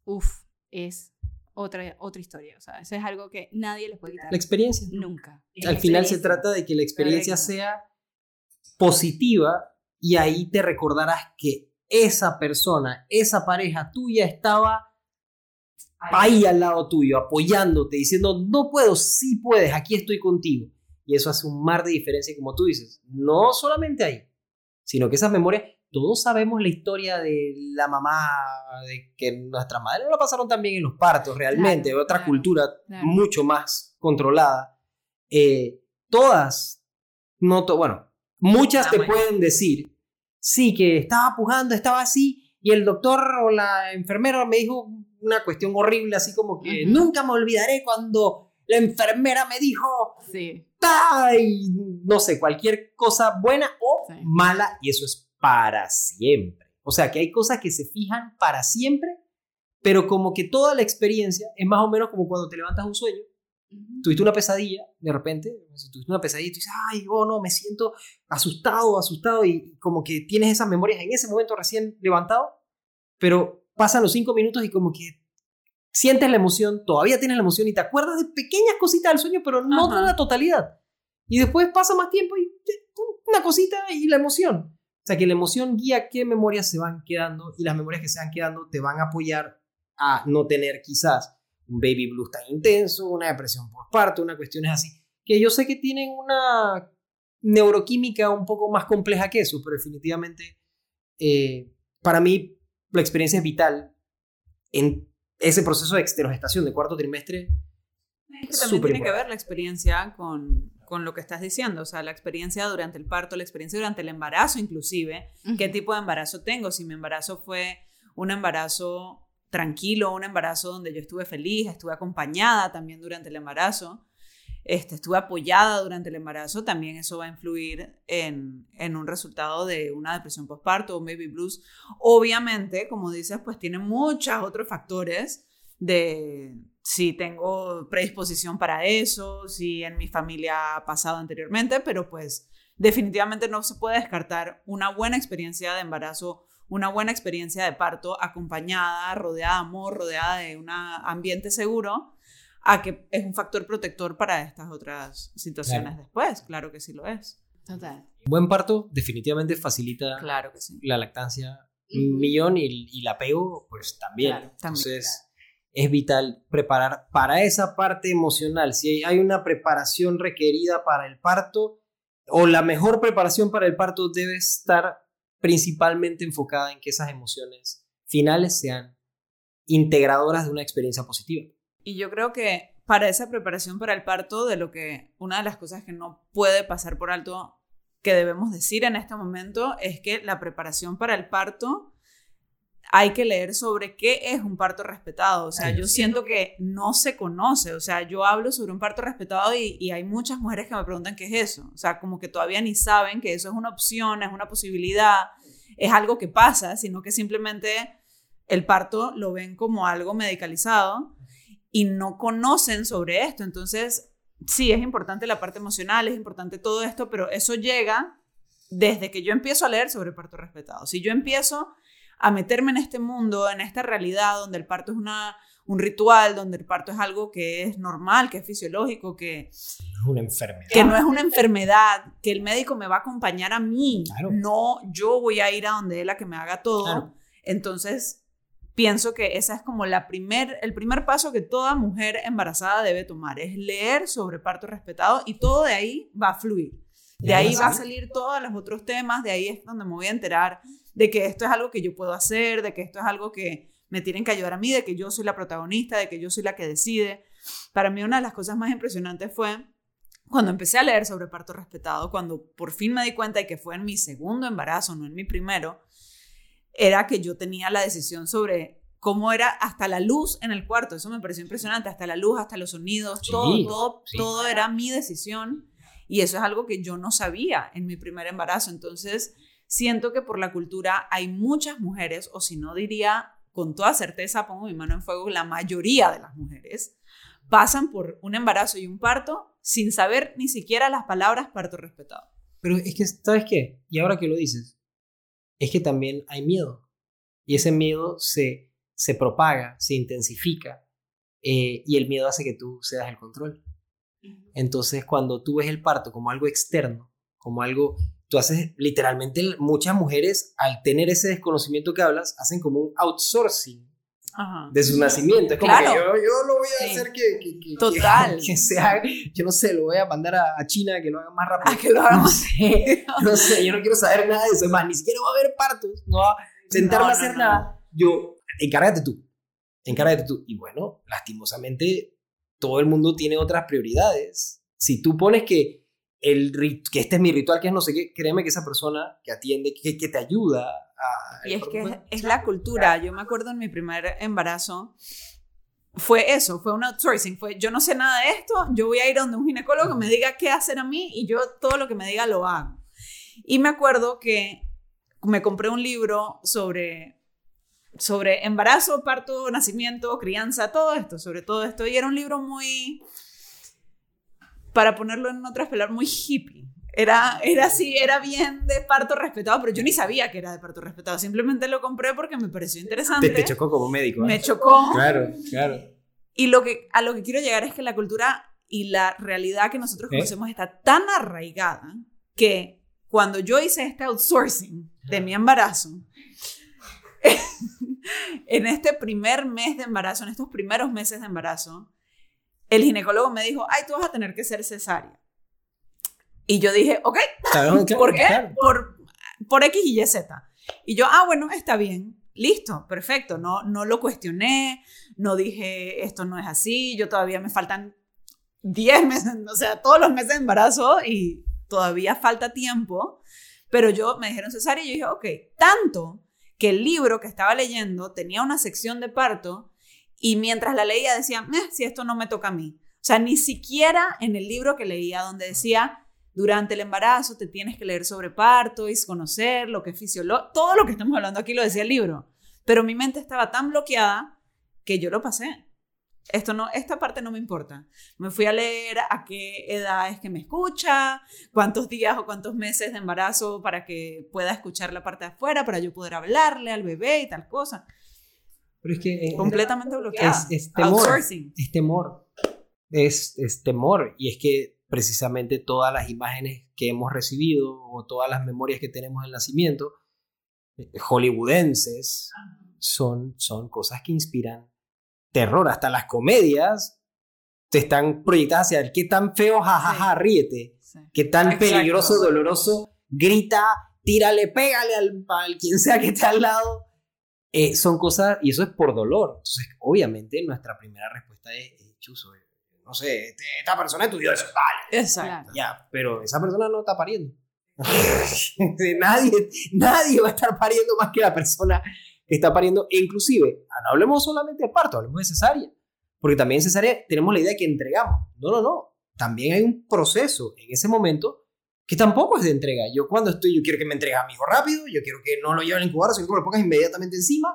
uff, es otra, otra historia. O sea, eso es algo que nadie les puede quitar. La experiencia. Nunca. Al final se trata de que la experiencia sea positiva y ahí te recordarás que esa persona, esa pareja tuya estaba ahí al lado tuyo, apoyándote, diciendo, no puedo, sí puedes, aquí estoy contigo. Y eso hace un mar de diferencia, como tú dices, no solamente ahí, sino que esas memorias, todos sabemos la historia de la mamá, de que nuestras madres no la pasaron también en los partos realmente, de otra cultura mucho más controlada. Eh, todas, no bueno, muchas te pueden decir, sí, que estaba pujando, estaba así, y el doctor o la enfermera me dijo, una cuestión horrible, así como que nunca me olvidaré cuando la enfermera me dijo, Sí. "Ta", y no sé, cualquier cosa buena o Sí. mala, y eso es para siempre. O sea, que hay cosas que se fijan para siempre, pero como que toda la experiencia es más o menos como cuando te levantas un sueño tuviste una pesadilla, de repente, si tuviste una pesadilla y tú dices, ay, oh no, me siento asustado, asustado, y como que tienes esas memorias en ese momento recién levantado, pero pasan los cinco minutos y como que sientes la emoción, todavía tienes la emoción y te acuerdas de pequeñas cositas del sueño, pero no Ajá. de la totalidad. Y después pasa más tiempo y una cosita y la emoción. O sea, que la emoción guía qué memorias se van quedando y las memorias que se van quedando te van a apoyar a no tener quizás un baby blues tan intenso, una depresión por parto, una cuestiones así, que yo sé que tienen una neuroquímica un poco más compleja que eso, pero definitivamente eh, para mí la experiencia es vital en ese proceso de exterogestación de cuarto trimestre. Es que también tiene que ver la experiencia con, con lo que estás diciendo, o sea, la experiencia durante el parto, la experiencia durante el embarazo inclusive, qué tipo de embarazo tengo, si mi embarazo fue un embarazo tranquilo, un embarazo donde yo estuve feliz, estuve acompañada también durante el embarazo, este, estuve apoyada durante el embarazo, también eso va a influir en, en un resultado de una depresión postparto o un baby blues. Obviamente, como dices, pues tiene muchos otros factores de si tengo predisposición para eso, si en mi familia ha pasado anteriormente, pero pues definitivamente no se puede descartar una buena experiencia de embarazo, una buena experiencia de parto acompañada, rodeada de amor, rodeada de un ambiente seguro, a que es un factor protector para estas otras situaciones Claro. después. Claro que sí lo es. Total. Un buen parto definitivamente facilita Claro que sí. la lactancia un millón y, y el apego, pues también. Claro, también, Entonces, es vital preparar para esa parte emocional. Si hay- hay una preparación requerida para el parto, o la mejor preparación para el parto debe estar principalmente enfocada en que esas emociones finales sean integradoras de una experiencia positiva. Y yo creo que para esa preparación para el parto, de lo que una de las cosas que no puede pasar por alto que debemos decir en este momento es que la preparación para el parto hay que leer sobre qué es un parto respetado. O sea, Sí. yo siento que no se conoce. O sea, yo hablo sobre un parto respetado y, y hay muchas mujeres que me preguntan qué es eso. O sea, como que todavía ni saben que eso es una opción, es una posibilidad, es algo que pasa, sino que simplemente el parto lo ven como algo medicalizado y no conocen sobre esto. Entonces, sí, es importante la parte emocional, es importante todo esto, pero eso llega desde que yo empiezo a leer sobre parto respetado. Si yo empiezo a meterme en este mundo, en esta realidad donde el parto es una, un ritual, donde el parto es algo que es normal, que es fisiológico, que, Es una enfermedad. que no es una enfermedad, que el médico me va a acompañar a mí, Claro. no yo voy a ir a donde él a que me haga todo. Claro. Entonces, pienso que esa es como la primer, el primer paso que toda mujer embarazada debe tomar, es leer sobre parto respetado y todo de ahí va a fluir. De ahí va a salir todos los otros temas, de ahí es donde me voy a enterar de que esto es algo que yo puedo hacer, de que esto es algo que me tienen que ayudar a mí, de que yo soy la protagonista, de que yo soy la que decide. Para mí una de las cosas más impresionantes fue cuando empecé a leer sobre parto respetado, cuando por fin me di cuenta de que fue en mi segundo embarazo, no en mi primero, era que yo tenía la decisión sobre cómo era hasta la luz en el cuarto. Eso me pareció impresionante, hasta la luz, hasta los sonidos, Sí, todo, todo, sí. todo era mi decisión. Y eso es algo que yo no sabía en mi primer embarazo. Entonces, siento que por la cultura hay muchas mujeres, o si no diría con toda certeza, pongo mi mano en fuego, la mayoría de las mujeres pasan por un embarazo y un parto sin saber ni siquiera las palabras parto respetado. Pero es que, ¿sabes qué? Y ahora que lo dices, es que también hay miedo. Y ese miedo se, se propaga, se intensifica. eh, y el miedo hace que tú cedas el control. Entonces, cuando tú ves el parto como algo externo, como algo, tú haces literalmente, muchas mujeres, al tener ese desconocimiento que hablas, hacen como un outsourcing Ajá. de su nacimiento. Es como Claro. que yo, yo lo voy a Sí. hacer que, que, que- Total. que, que se haga, yo no sé, lo voy a mandar a, a China que lo haga más rápido. A que lo haga no sé, no sé, yo no quiero saber nada de eso. Es más, ni siquiera va a haber partos, no va a sentarme No, a hacer no. nada. Yo, encárgate tú, encárgate tú. Y bueno, lastimosamente, todo el mundo tiene otras prioridades. Si tú pones que, el, que este es mi ritual, que es no sé qué, créeme que esa persona que atiende, que, que te ayuda a- Y es que es la cultura. Yo me acuerdo en mi primer embarazo, fue eso, fue un outsourcing. Fue yo no sé nada de esto, yo voy a ir a donde un ginecólogo que me diga qué hacer a mí y yo todo lo que me diga lo hago. Y me acuerdo que me compré un libro sobre, sobre embarazo, parto, nacimiento, crianza, todo esto, sobre todo esto. Y era un libro muy, para ponerlo en otras palabras, muy hippie. Era, era así, era bien de parto respetado, pero yo ni sabía que era de parto respetado. Simplemente lo compré porque me pareció interesante. Te, te chocó como médico. ¿eh? Me chocó. Claro, claro. Y lo que, a lo que quiero llegar es que la cultura y la realidad que nosotros ¿Eh? conocemos está tan arraigada que cuando yo hice este outsourcing de mi embarazo, en este primer mes de embarazo, en estos primeros meses de embarazo, el ginecólogo me dijo, ay, tú vas a tener que ser cesárea. Y yo dije, ok, ¿por qué? claro. Por, por X y Y, Z. Y yo, ah, bueno, está bien, listo, perfecto. No, no lo cuestioné, no dije, esto no es así, yo todavía me faltan 10 meses, o sea, todos los meses de embarazo y todavía falta tiempo. Pero yo me dijeron cesárea y yo dije, ok, tanto que el libro que estaba leyendo tenía una sección de parto y mientras la leía decía, "Meh, si esto no me toca a mí. O sea, ni siquiera en el libro que leía donde decía, durante el embarazo te tienes que leer sobre parto y conocer lo que es fisiológico, todo lo que estamos hablando aquí lo decía el libro, pero mi mente estaba tan bloqueada que yo lo pasé. Esto no, esta parte no me importa. Me fui a leer a qué edad es que me escucha, cuántos días o cuántos meses de embarazo para que pueda escuchar la parte de afuera, para yo poder hablarle al bebé y tal cosa. Pero es que eh, Completamente bloqueada. es, es temor. Outsourcing. Es temor. Es, es temor. Y es que precisamente todas las imágenes que hemos recibido o todas las memorias que tenemos del nacimiento, eh, hollywoodenses, son, son cosas que inspiran terror. Hasta las comedias te están proyectadas hacia el qué tan feo, jajaja, ríete. Sí. Qué tan Exacto. peligroso, doloroso, grita, tírale, pégale al, al quien sea que esté al lado. Eh, son cosas, y eso es por dolor. Entonces, obviamente, nuestra primera respuesta es, eh, chuzo, no sé, este- esta persona estudió eso, vale, Exacto. ya, pero esa persona no está pariendo. nadie, nadie va a estar pariendo más que la persona que está pariendo. E inclusive, ah, no hablemos solamente de parto, hablemos de cesárea. Porque también en cesárea tenemos la idea de que entregamos. No, no, no. También hay un proceso en ese momento que tampoco es de entrega. Yo cuando estoy, yo quiero que me entregue a mi hijo rápido, yo quiero que no lo lleve al incubador, sino que me lo pongas inmediatamente encima.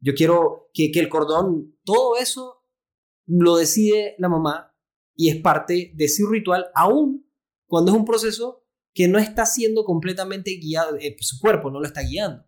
Yo quiero que, que el cordón, todo eso lo decide la mamá y es parte de su ritual, aún cuando es un proceso que no está siendo completamente guiado, eh, su cuerpo no lo está guiando.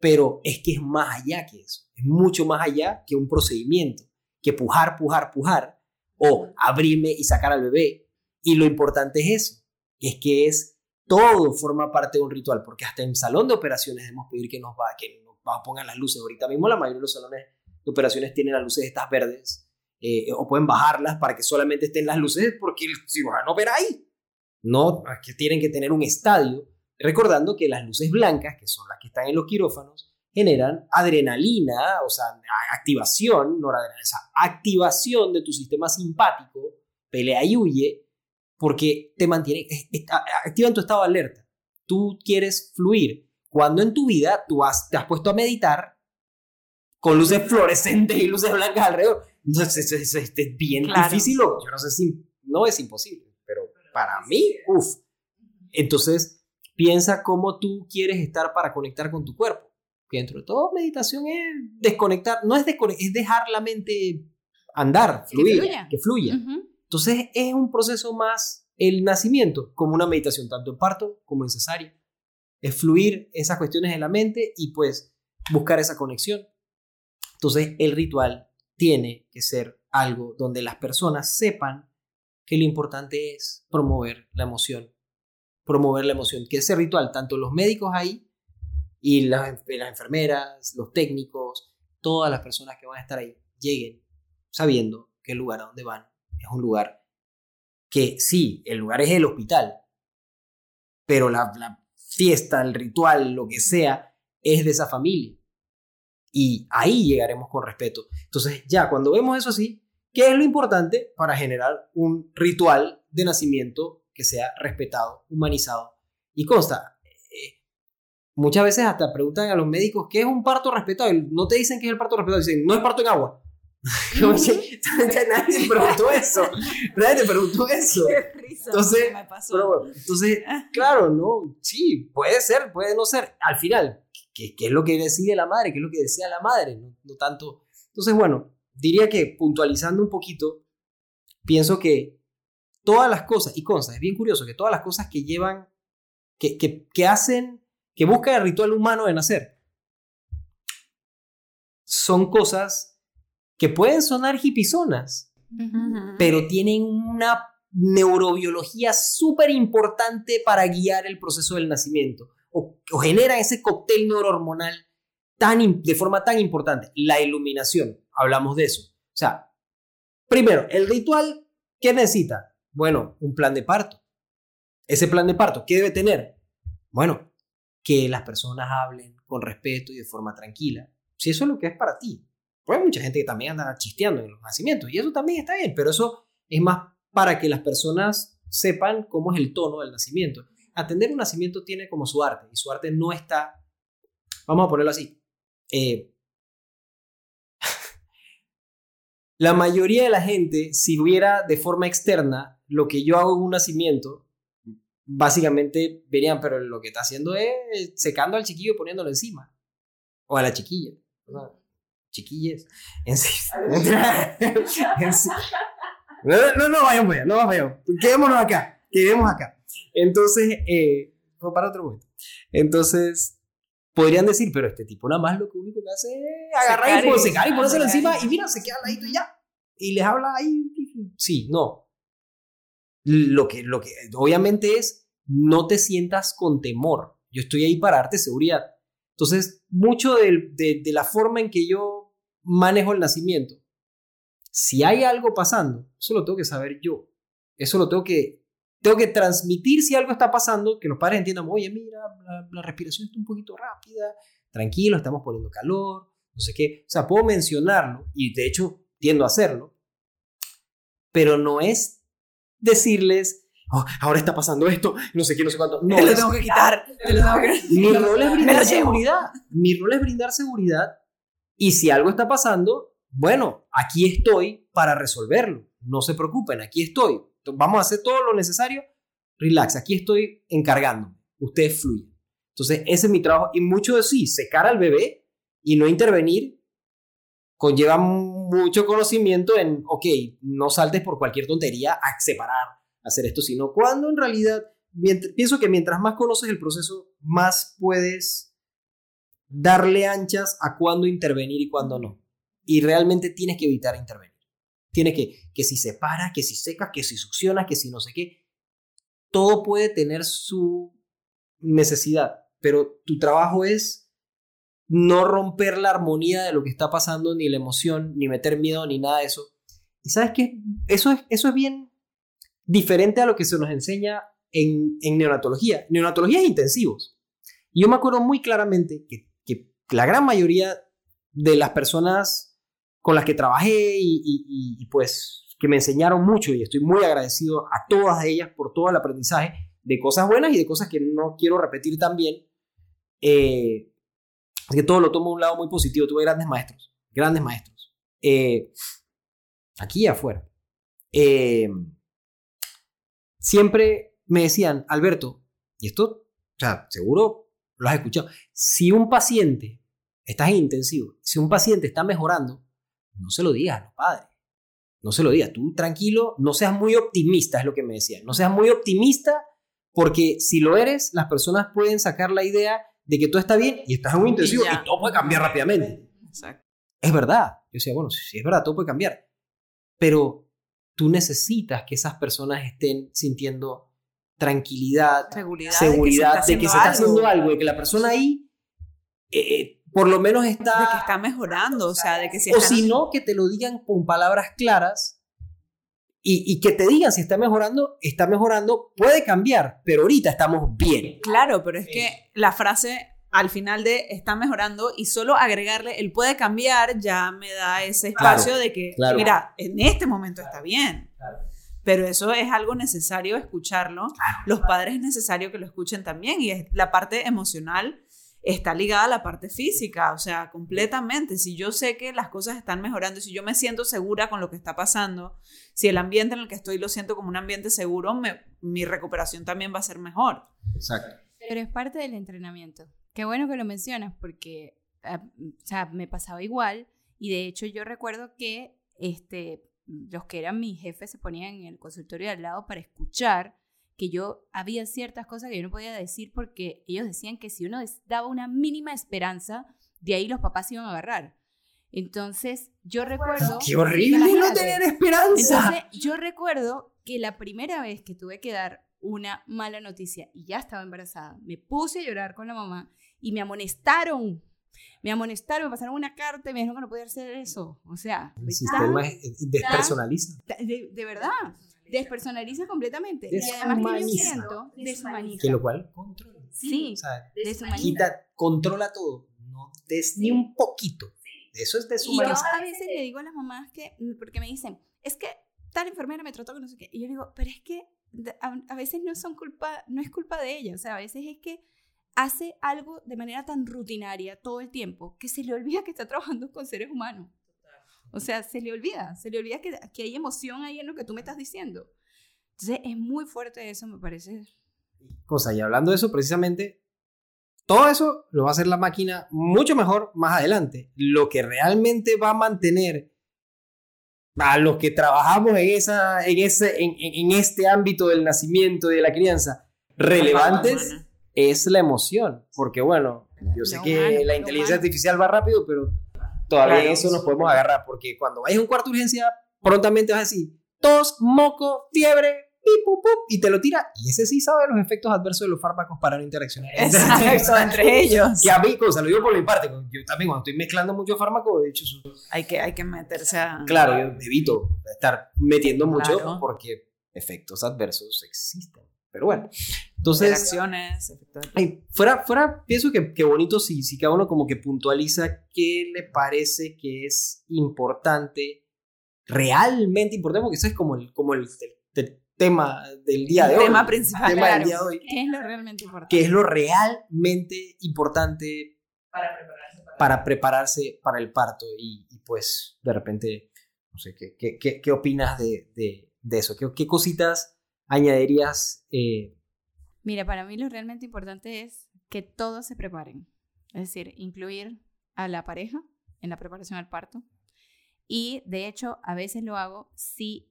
Pero es que es más allá que eso, es mucho más allá que un procedimiento, que pujar, pujar, pujar, o abrirme y sacar al bebé. Y lo importante es eso, es que es todo forma parte de un ritual, porque hasta en salón de operaciones debemos pedir que nos va, que nos pongan las luces. Ahorita mismo la mayoría de los salones de operaciones tienen las luces estas verdes, eh, o pueden bajarlas para que solamente estén las luces, porque el cirujano opera ahí. No, es que tienen que tener un estadio, recordando que las luces blancas, que son las que están en los quirófanos, generan adrenalina, o sea, activación, noradrenalina, esa activación de tu sistema simpático, pelea y huye, porque te mantiene, activan tu estado de alerta. Tú quieres fluir. Cuando en tu vida tú has, te has puesto a meditar con luces fluorescentes y luces blancas alrededor. Entonces, es, es- es bien Claro. difícil, yo no sé si no es imposible, pero para mí, uff. Entonces, piensa cómo tú quieres estar para conectar con tu cuerpo. Que dentro de todo, meditación es desconectar, no es desconectar, es dejar la mente andar, Que fluir, fluya. que fluya. Ujú. Entonces es un proceso más el nacimiento, como una meditación, tanto en parto como en cesárea. Es fluir esas cuestiones en la mente y pues buscar esa conexión. Entonces el ritual tiene que ser algo donde las personas sepan que lo importante es promover la emoción. Promover la emoción. Que ese ritual, tanto los médicos ahí y las, enfermeras, los técnicos, todas las personas que van a estar ahí, lleguen sabiendo que el lugar a donde van es un lugar que sí, el lugar es el hospital, pero la fiesta, el ritual, lo que sea, es de esa familia. Y ahí llegaremos con respeto. Entonces, ya cuando vemos eso así, ¿qué es lo importante para generar un ritual de nacimiento que sea respetado, humanizado? Y consta, eh, muchas veces hasta preguntan a los médicos qué es un parto respetable. No te dicen qué es el parto respetable, dicen no es parto en agua. Como que, nadie te preguntó eso. Nadie te preguntó eso. Entonces, pero, entonces, claro, no, sí, puede ser, puede no ser. Al final, ¿qué, qué es lo que decide la madre? ¿Qué es lo que desea la madre? No, no tanto. Entonces, bueno, diría que puntualizando un poquito, pienso que todas las cosas, y consta, es bien curioso que todas las cosas que llevan, que, que, que hacen, que busca el ritual humano de nacer, son cosas que pueden sonar hipizonas, pero tienen una neurobiología súper importante para guiar el proceso del nacimiento o, o ese cóctel neurohormonal tan, de forma tan importante. La iluminación, hablamos de eso. O sea, primero, el ritual, ¿qué necesita? Bueno, un plan de parto. Ese plan de parto, ¿qué debe tener? Bueno, que las personas hablen con respeto y de forma tranquila. Si eso es lo que es para ti. Pues hay mucha gente que también anda chisteando en los nacimientos y eso también está bien, pero eso es más para que las personas sepan cómo es el tono del nacimiento. Atender un nacimiento tiene como su arte y su arte no está, vamos a ponerlo así, eh, la mayoría de la gente, si hubiera de forma externa lo que yo hago en un nacimiento, básicamente verían, pero lo que está haciendo es secando al chiquillo y poniéndolo encima. O a la chiquilla. Chiquillas. En No, no, no allá, no vayamos. Quedémonos acá, quedémonos acá. Entonces, eh, para otro momento. Entonces, podrían decir, pero este tipo nada más lo que único que hace es agarrar y, secar y ponérselo encima y mira, se queda al ladito y ya. Y les habla ahí. Sí, no. Lo que, lo que obviamente es, no te sientas con temor. Yo estoy ahí para darte seguridad. Entonces, mucho de, de, de la forma en que yo manejo el nacimiento, si hay algo pasando, eso lo tengo que saber yo. Eso lo tengo que tengo que transmitir si algo está pasando, que los padres entiendan, oye, mira, la, respiración está un poquito rápida, tranquilo, estamos poniendo calor, no sé qué. O sea, puedo mencionarlo y de hecho tiendo a hacerlo, pero no es decirles, oh, ahora está pasando esto, no sé qué, no sé cuánto. No, te lo tengo que quitar. Te lo tengo que... Mi rol es brindar seguridad. Mi rol es brindar seguridad y si algo está pasando, bueno, aquí estoy para resolverlo. No se preocupen, aquí estoy vamos a hacer todo lo necesario, relax, aquí estoy encargándome, ustedes fluyen. Entonces, ese es mi trabajo y mucho de sí, secar al bebé y no intervenir conlleva mucho conocimiento en, ok, no saltes por cualquier tontería a separar, hacer esto, sino cuando en realidad, pienso que mientras más conoces el proceso, más puedes darle anchas a cuándo intervenir y cuándo no. Y realmente tienes que evitar intervenir. Tiene que, que si se para, que si seca, que si succiona, que si no sé qué. Todo puede tener su necesidad, pero tu trabajo es no romper la armonía de lo que está pasando, ni la emoción, ni meter miedo, ni nada de eso. Y sabes que eso es, eso es bien diferente a lo que se nos enseña en, en neonatología. Neonatología es intensivos. Y yo me acuerdo muy claramente que, que la gran mayoría de las personas con las que trabajé y, pues que me enseñaron mucho y estoy muy agradecido a todas ellas por todo el aprendizaje de cosas buenas y de cosas que no quiero repetir también. Eh, que todo lo tomo de un lado muy positivo. Tuve grandes maestros, grandes maestros. Eh, aquí y afuera. Eh, siempre me decían, Alberto, y esto, o sea, seguro lo has escuchado, si un paciente, estás en intensivo, si un paciente está mejorando, no se lo digas a los padres. No se lo digas. Tú tranquilo, no seas muy optimista, es lo que me decían. No seas muy optimista porque si lo eres, las personas pueden sacar la idea de que todo está bien y estás en un intensivo y, todo puede cambiar rápidamente. Exacto. Es verdad. Yo decía, bueno, si es verdad, todo puede cambiar. Pero tú necesitas que esas personas estén sintiendo tranquilidad, seguridad, de que se está, haciendo, algo, de que la persona ahí eh, por lo menos está... De que está mejorando, o sea, de que si... O si no, que te lo digan con palabras claras y, y, que te digan si está mejorando, está mejorando, puede cambiar, pero ahorita estamos bien. Claro, pero es que la frase al final de está mejorando y solo agregarle el puede cambiar ya me da ese espacio de que, mira, en este momento está bien. Pero eso es algo necesario escucharlo. Los padres es necesario que lo escuchen también y es la parte emocional está ligada a la parte física, o sea, completamente. Si yo sé que las cosas están mejorando, si yo me siento segura con lo que está pasando, si el ambiente en el que estoy lo siento como un ambiente seguro, me- mi recuperación también va a ser mejor. Exacto. Pero es parte del entrenamiento. Qué bueno que lo mencionas porque, ah, o sea, me pasaba igual y de hecho yo recuerdo que este, los que eran mis jefes se ponían en el consultorio de al lado para escuchar que yo había ciertas cosas que yo no podía decir porque ellos decían que si uno daba una mínima esperanza, de ahí los papás se iban a agarrar. Entonces, yo recuerdo... ¡Qué horrible no tener esperanza! Entonces, yo recuerdo que la primera vez que tuve que dar una mala noticia y ya estaba embarazada, me puse a llorar con la mamá y me amonestaron. Me amonestaron, me pasaron una carta y me dijeron que no podía hacer eso. O sea, El sistema tan- es- despersonaliza. de, de verdad, despersonaliza completamente. Y además que yo siento, deshumaniza. Que lo cual controla. Sí, O sea, deshumaniza. quita, controla todo. No des ni un poquito. Eso es Y yo deshumanizar. a veces le digo a las mamás que, porque me dicen, es que tal enfermera me trató que no sé qué. Y yo le digo, pero es que a, a veces no son culpa, no es culpa de ella. O sea, a veces es que hace algo de manera tan rutinaria todo el tiempo que se le olvida que está trabajando con seres humanos. O sea, se le olvida, se le olvida que, que hay emoción ahí en lo que tú me estás diciendo. Entonces, es muy fuerte eso, me parece. Cosa, y hablando de eso, precisamente, todo eso lo va a hacer la máquina mucho mejor más adelante. Lo que realmente va a mantener a los que trabajamos en, esa, en, ese, en, en- en este ámbito del nacimiento y de la crianza relevantes es la emoción. Porque bueno, yo sé Lo que humano, la lo inteligencia artificial va rápido, pero todavía en eso nos podemos agarrar. Porque cuando vayas a un cuarto de urgencia, prontamente vas a decir tos, moco, fiebre, y te lo tira. Y ese sí sabe los efectos adversos de los fármacos para no interaccionar. Exacto, entre ellos. Y a mí, cosa, lo digo por mi parte, yo también cuando estoy mezclando mucho fármaco, de hecho, Hay que, hay que meterse a... claro, yo evito estar metiendo mucho Claro. porque efectos adversos existen. Pero bueno, entonces, de- ay, fuera, fuera, pienso que, que bonito si, si cada uno como que puntualiza qué le parece que es importante, realmente importante, porque eso es como el, como el, el- el tema del día de El hoy. tema principal, tema del claro. día de hoy. ¿Qué es lo realmente importante? que es lo realmente importante Para prepararse para, para prepararse para el parto y, y, pues de repente, no sé, ¿qué, qué, qué, qué opinas de, de, de eso? ¿Qué, qué cositas añadirías? eh, Mira, para mí lo realmente importante es que todos se preparen. Es decir, incluir a la pareja en la preparación al parto. Y de hecho, a veces lo hago si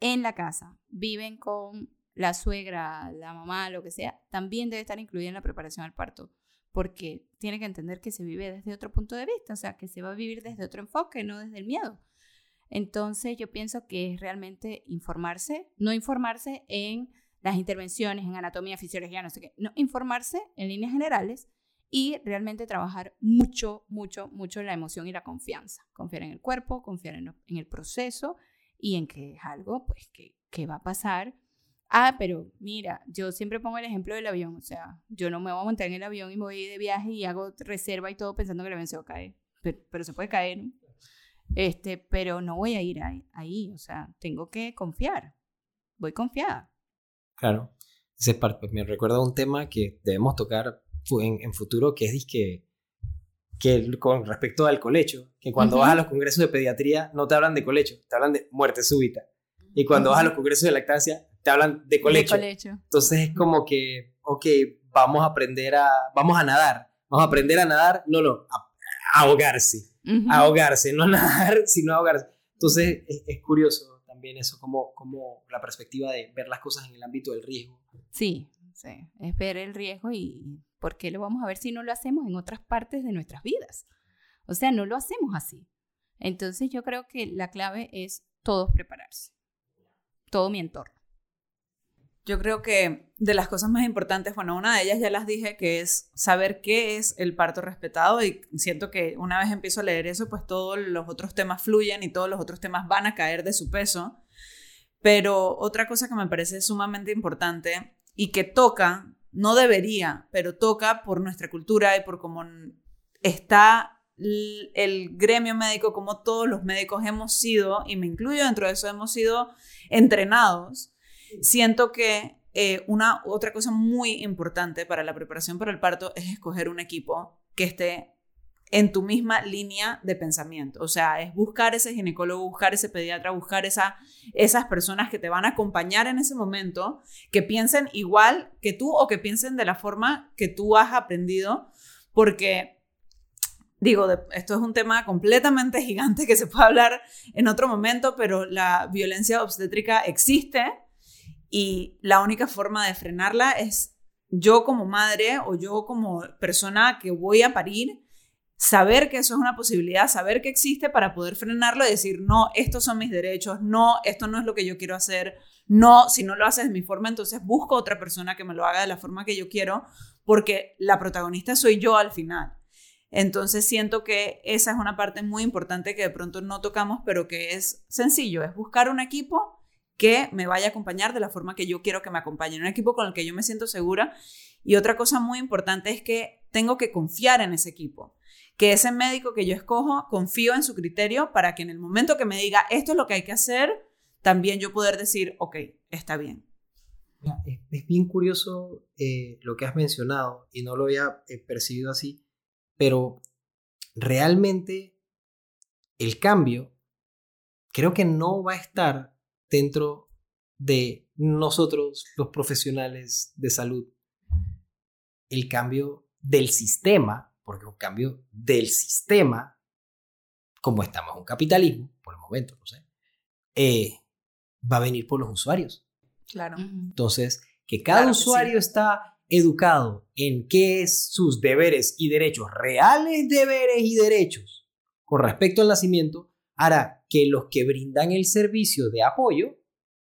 en la casa viven con la suegra, la mamá, lo que sea, también debe estar incluida en la preparación al parto. Porque tiene que entender que se vive desde otro punto de vista, o sea, que se va a vivir desde otro enfoque, no desde el miedo. Entonces yo pienso que es realmente informarse, no informarse en las intervenciones, en anatomía, fisiología, no sé qué, no, informarse en líneas generales y realmente trabajar mucho, mucho, mucho la emoción y la confianza. Confiar en el cuerpo, confiar en, el proceso y en que es algo pues que, que va a pasar. Ah, pero mira, yo siempre pongo el ejemplo del avión, o sea, yo no me voy a montar en el avión y me voy de viaje y hago reserva y todo pensando que el avión se va a caer, pero, se puede caer. Este, pero no voy a ir ahí, ahí, o sea, tengo que confiar, voy confiada. claro, ese es parte, me recuerda un tema que debemos tocar en, en futuro, que es que el- con respecto al colecho, que cuando Ujú. vas a los congresos de pediatría no te hablan de colecho, te hablan de muerte súbita. Y cuando vas a los congresos de lactancia, te hablan de colecho. De colecho. Entonces es como que, ok, vamos a aprender a, vamos a nadar, vamos a aprender a nadar, no, no, a, a ahogarse, A ahogarse, no nadar, sino ahogarse. Entonces es, es curioso también eso, como, como la perspectiva de ver las cosas en el ámbito del riesgo. Sí, sí, es ver el riesgo y por qué lo vamos a ver si no lo hacemos en otras partes de nuestras vidas. O sea, no lo hacemos así. Entonces yo creo que la clave es todos prepararse. Todo mi entorno. Yo creo que de las cosas más importantes, bueno, una de ellas ya las dije, que es saber qué es el parto respetado y siento que una vez empiezo a leer eso, pues todos los otros temas fluyen y todos los otros temas van a caer de su peso. Pero otra cosa que me parece sumamente importante y que toca, no debería, pero toca por nuestra cultura y por cómo está el gremio médico, como todos los médicos hemos sido, y me incluyo dentro de eso, hemos sido entrenados siento que eh, una otra cosa muy importante para la preparación para el parto es escoger un equipo que esté en tu misma línea de pensamiento. O sea, es buscar ese ginecólogo, buscar ese pediatra, buscar esa, esas personas que te van a acompañar en ese momento, que piensen igual que tú o que piensen de la forma que tú has aprendido, porque, digo, esto es un tema completamente gigante que se puede hablar en otro momento, pero la violencia obstétrica existe y la única forma de frenarla es yo como madre o yo como persona que voy a parir saber que eso es una posibilidad, saber que existe para poder frenarlo y decir, no, estos son mis derechos, no, esto no es lo que yo quiero hacer, no, si no lo haces de mi forma, entonces busco otra persona que me lo haga de la forma que yo quiero, porque la protagonista soy yo al final. Entonces siento que esa es una parte muy importante que de pronto no tocamos, pero que es sencillo, es buscar un equipo que me vaya a acompañar de la forma que yo quiero que me acompañe, un equipo con el que yo me siento segura. Y otra cosa muy importante es que tengo que confiar en ese equipo que ese médico que yo escojo, confío en su criterio para que en el momento que me diga esto es lo que hay que hacer, también yo poder decir, ok, está bien. Es, bien curioso eh, lo que has mencionado y no lo había eh, percibido así, pero realmente el cambio creo que no va a estar dentro de nosotros, los profesionales de salud. El cambio del sistema porque un cambio del sistema, como estamos en un capitalismo, por el momento, no sé, eh, va a venir por los usuarios. Claro. Entonces, que cada usuario está educado en qué es sus deberes y derechos, reales deberes y derechos con respecto al nacimiento, hará que los que brindan el servicio de apoyo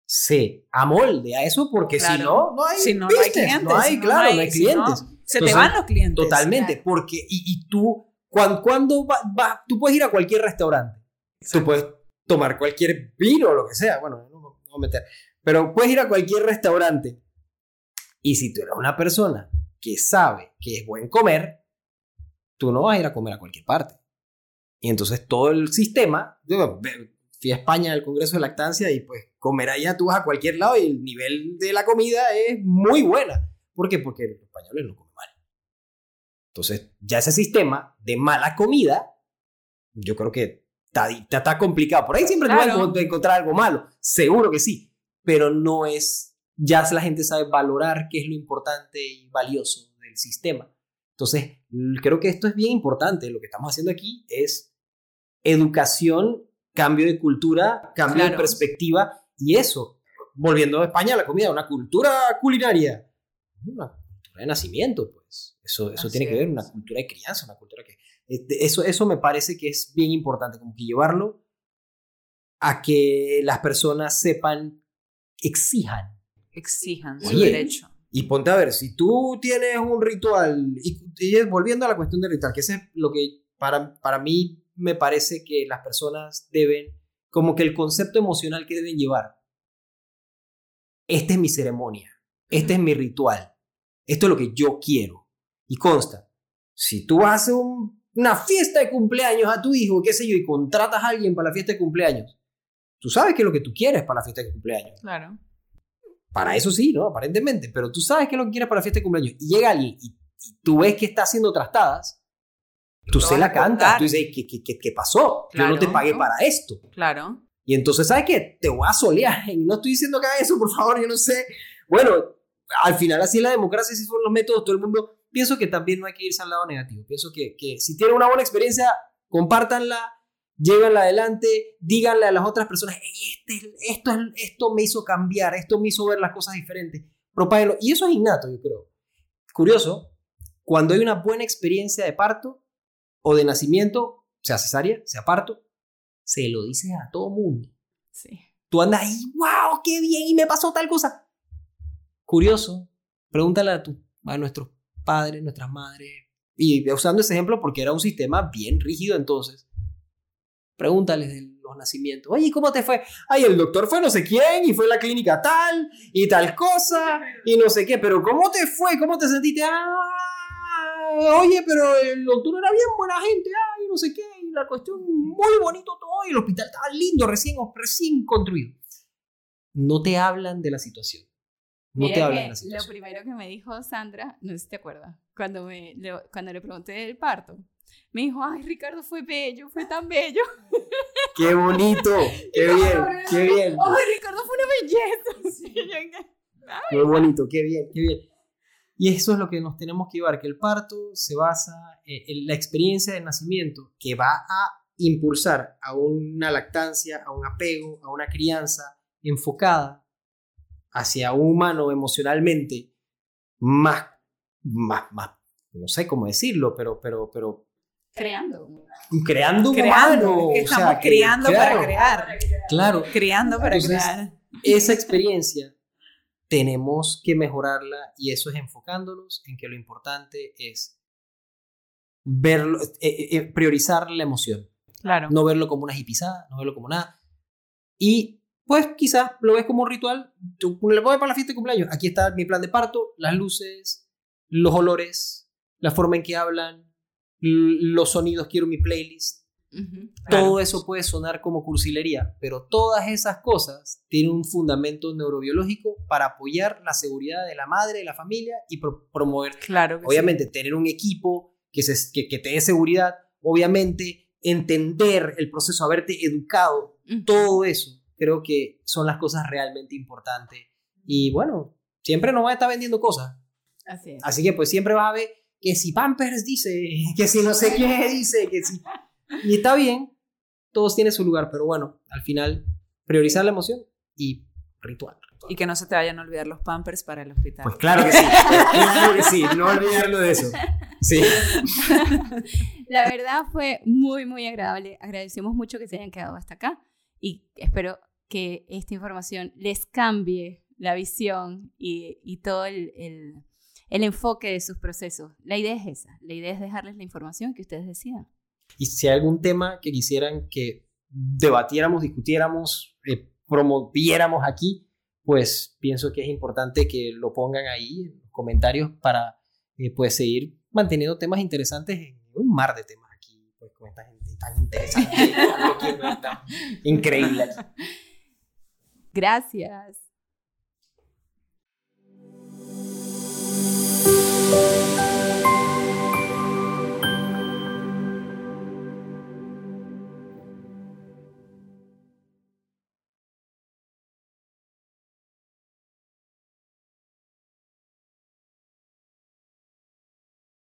se amolde a eso, porque si no, no hay, no, hay clientes. No hay, claro, no hay, clientes. Se te van los clientes. Totalmente, porque, y, tú, cuando, cuando va, tú puedes ir a cualquier restaurante, tú puedes tomar cualquier vino o lo que sea, bueno, no, no voy a meter, pero puedes ir a cualquier restaurante y si tú eres una persona que sabe que es buen comer, tú no vas a ir a comer a cualquier parte. Y entonces todo el sistema, yo fui a España al Congreso de Lactancia y pues comer allá tú vas a cualquier lado y el nivel de la comida es muy buena. ¿Por qué? Porque los españoles no comen entonces, ya ese sistema de mala comida, yo creo que está, está, complicado. Por ahí siempre te vas a encontrar algo malo, seguro que sí, pero no es, ya la gente sabe valorar qué es lo importante y valioso del sistema. Entonces, creo que esto es bien importante. Lo que estamos haciendo aquí es educación, cambio de cultura, cambio de perspectiva y eso, volviendo a España, la comida, una cultura culinaria, una cultura de nacimiento. Eso, eso tiene que ver una cultura de crianza, una cultura que... Este, eso, eso me parece que es bien importante, como que llevarlo a que las personas sepan, exijan. Exijan su derecho. Y ponte a ver, si tú tienes un ritual, y, y, volviendo a la cuestión del ritual, que es lo que para, para mí me parece que las personas deben, como que el concepto emocional que deben llevar. Esta es mi ceremonia, este es mi ritual, esto es lo que yo quiero. Y consta, si tú a hacer una fiesta de cumpleaños a tu hijo, qué sé yo, y contratas a alguien para la fiesta de cumpleaños, tú sabes qué es lo que tú quieres para la fiesta de cumpleaños. Claro. Para eso sí, ¿no? Aparentemente, pero tú sabes qué es lo que quieres para la fiesta de cumpleaños. Y llega alguien y, tú ves que está haciendo trastadas, tú se la cantas, tú dices, ¿qué, qué, qué pasó? Yo no te pagué para esto. Claro. Y entonces, ¿sabes qué? Te voy a solear. Y no estoy diciendo que haga eso, por favor, yo no sé. Bueno, al final así es la democracia, así son los métodos, todo el mundo pienso que también no hay que irse al lado negativo. Pienso que, que si tienen una buena experiencia, compártanla, llévenla adelante, díganle a las otras personas, este, esto, esto me hizo cambiar, esto me hizo ver las cosas diferentes. Propáguenlo. Y eso es innato, yo creo. Curioso, cuando hay una buena experiencia de parto o de nacimiento, sea cesárea, sea parto, se lo dices a todo mundo. Sí. Tú andas ahí, wow, qué bien, y me pasó tal cosa. Curioso, pregúntale a, tu, a nuestros padres, nuestras madres. Y usando ese ejemplo porque era un sistema bien rígido entonces. Pregúntales de los nacimientos. Oye, ¿cómo te fue? Ay, el doctor fue no sé quién y fue a la clínica tal y tal cosa y no sé qué. Pero ¿cómo te fue? ¿Cómo te sentiste? Ah, oye, pero el doctor era bien buena gente. Ay, no sé qué. Y la cuestión muy bonito todo y el hospital estaba lindo, recién, recién construido. No te hablan de la situación No te hablan de la Lo situación. primero que me dijo Sandra, no sé si te acuerdas, cuando, me, le, cuando le pregunté del parto, me dijo, ay, Ricardo fue bello, fue tan bello. ¡Qué bonito! ¡Qué bien! ¡Qué bien! Ay, Ricardo fue una belleza. Sí, ¡Qué bonito! ¡Qué bien! ¡Qué bien! Y eso es lo que nos tenemos que llevar, que el parto se basa eh, en la experiencia del nacimiento que va a impulsar a una lactancia, a un apego, a una crianza enfocada hacia un humano emocionalmente más, más, más, no sé cómo decirlo, pero, pero, pero Creando. creando un Creando, humano. es que o sea, estamos que- claro, para crear. Claro, Criando para Entonces, crear. esa experiencia tenemos que mejorarla y eso es enfocándonos en que lo importante es verlo, eh, eh, eh, priorizar la emoción, Claro. no verlo como una hipisada, no verlo como nada. Y pues quizás lo ves como un ritual, tú le voy para la fiesta de cumpleaños, aquí está mi plan de parto, las luces, los olores, la forma en que hablan, los sonidos, quiero mi playlist, Ujú. Claro. todo eso puede sonar como cursilería, pero todas esas cosas tienen un fundamento neurobiológico para apoyar la seguridad de la madre, de la familia y pro- promover, Claro que sí. obviamente, tener un equipo que, se, que, que te dé seguridad, obviamente, entender el proceso, haberte educado, Ujú. todo eso creo que son las cosas realmente importantes. Y bueno, siempre nos va a estar vendiendo cosas. Así es. Así que pues siempre vas a ver que si Pampers dice, que si no sé qué dice, que si... Y está bien, todos tienen su lugar, pero bueno, al final priorizar la emoción y ritual. Y que no se te vayan a olvidar los pampers para el hospital. Pues claro que sí, claro que sí, no olvidarlo de eso. Sí. La verdad fue muy, muy agradable. Agradecemos mucho que se hayan quedado hasta acá y espero que esta información les cambie la visión y, y todo el, el- el enfoque de sus procesos. La idea es esa. La idea es dejarles la información que ustedes decidan. Y si hay algún tema que quisieran que debatiéramos, discutiéramos, eh, promoviéramos aquí, pues pienso que es importante que lo pongan ahí en los comentarios para eh, pues seguir manteniendo temas interesantes en un mar de temas aquí, pues con esta gente tan interesante. Increíble. Gracias.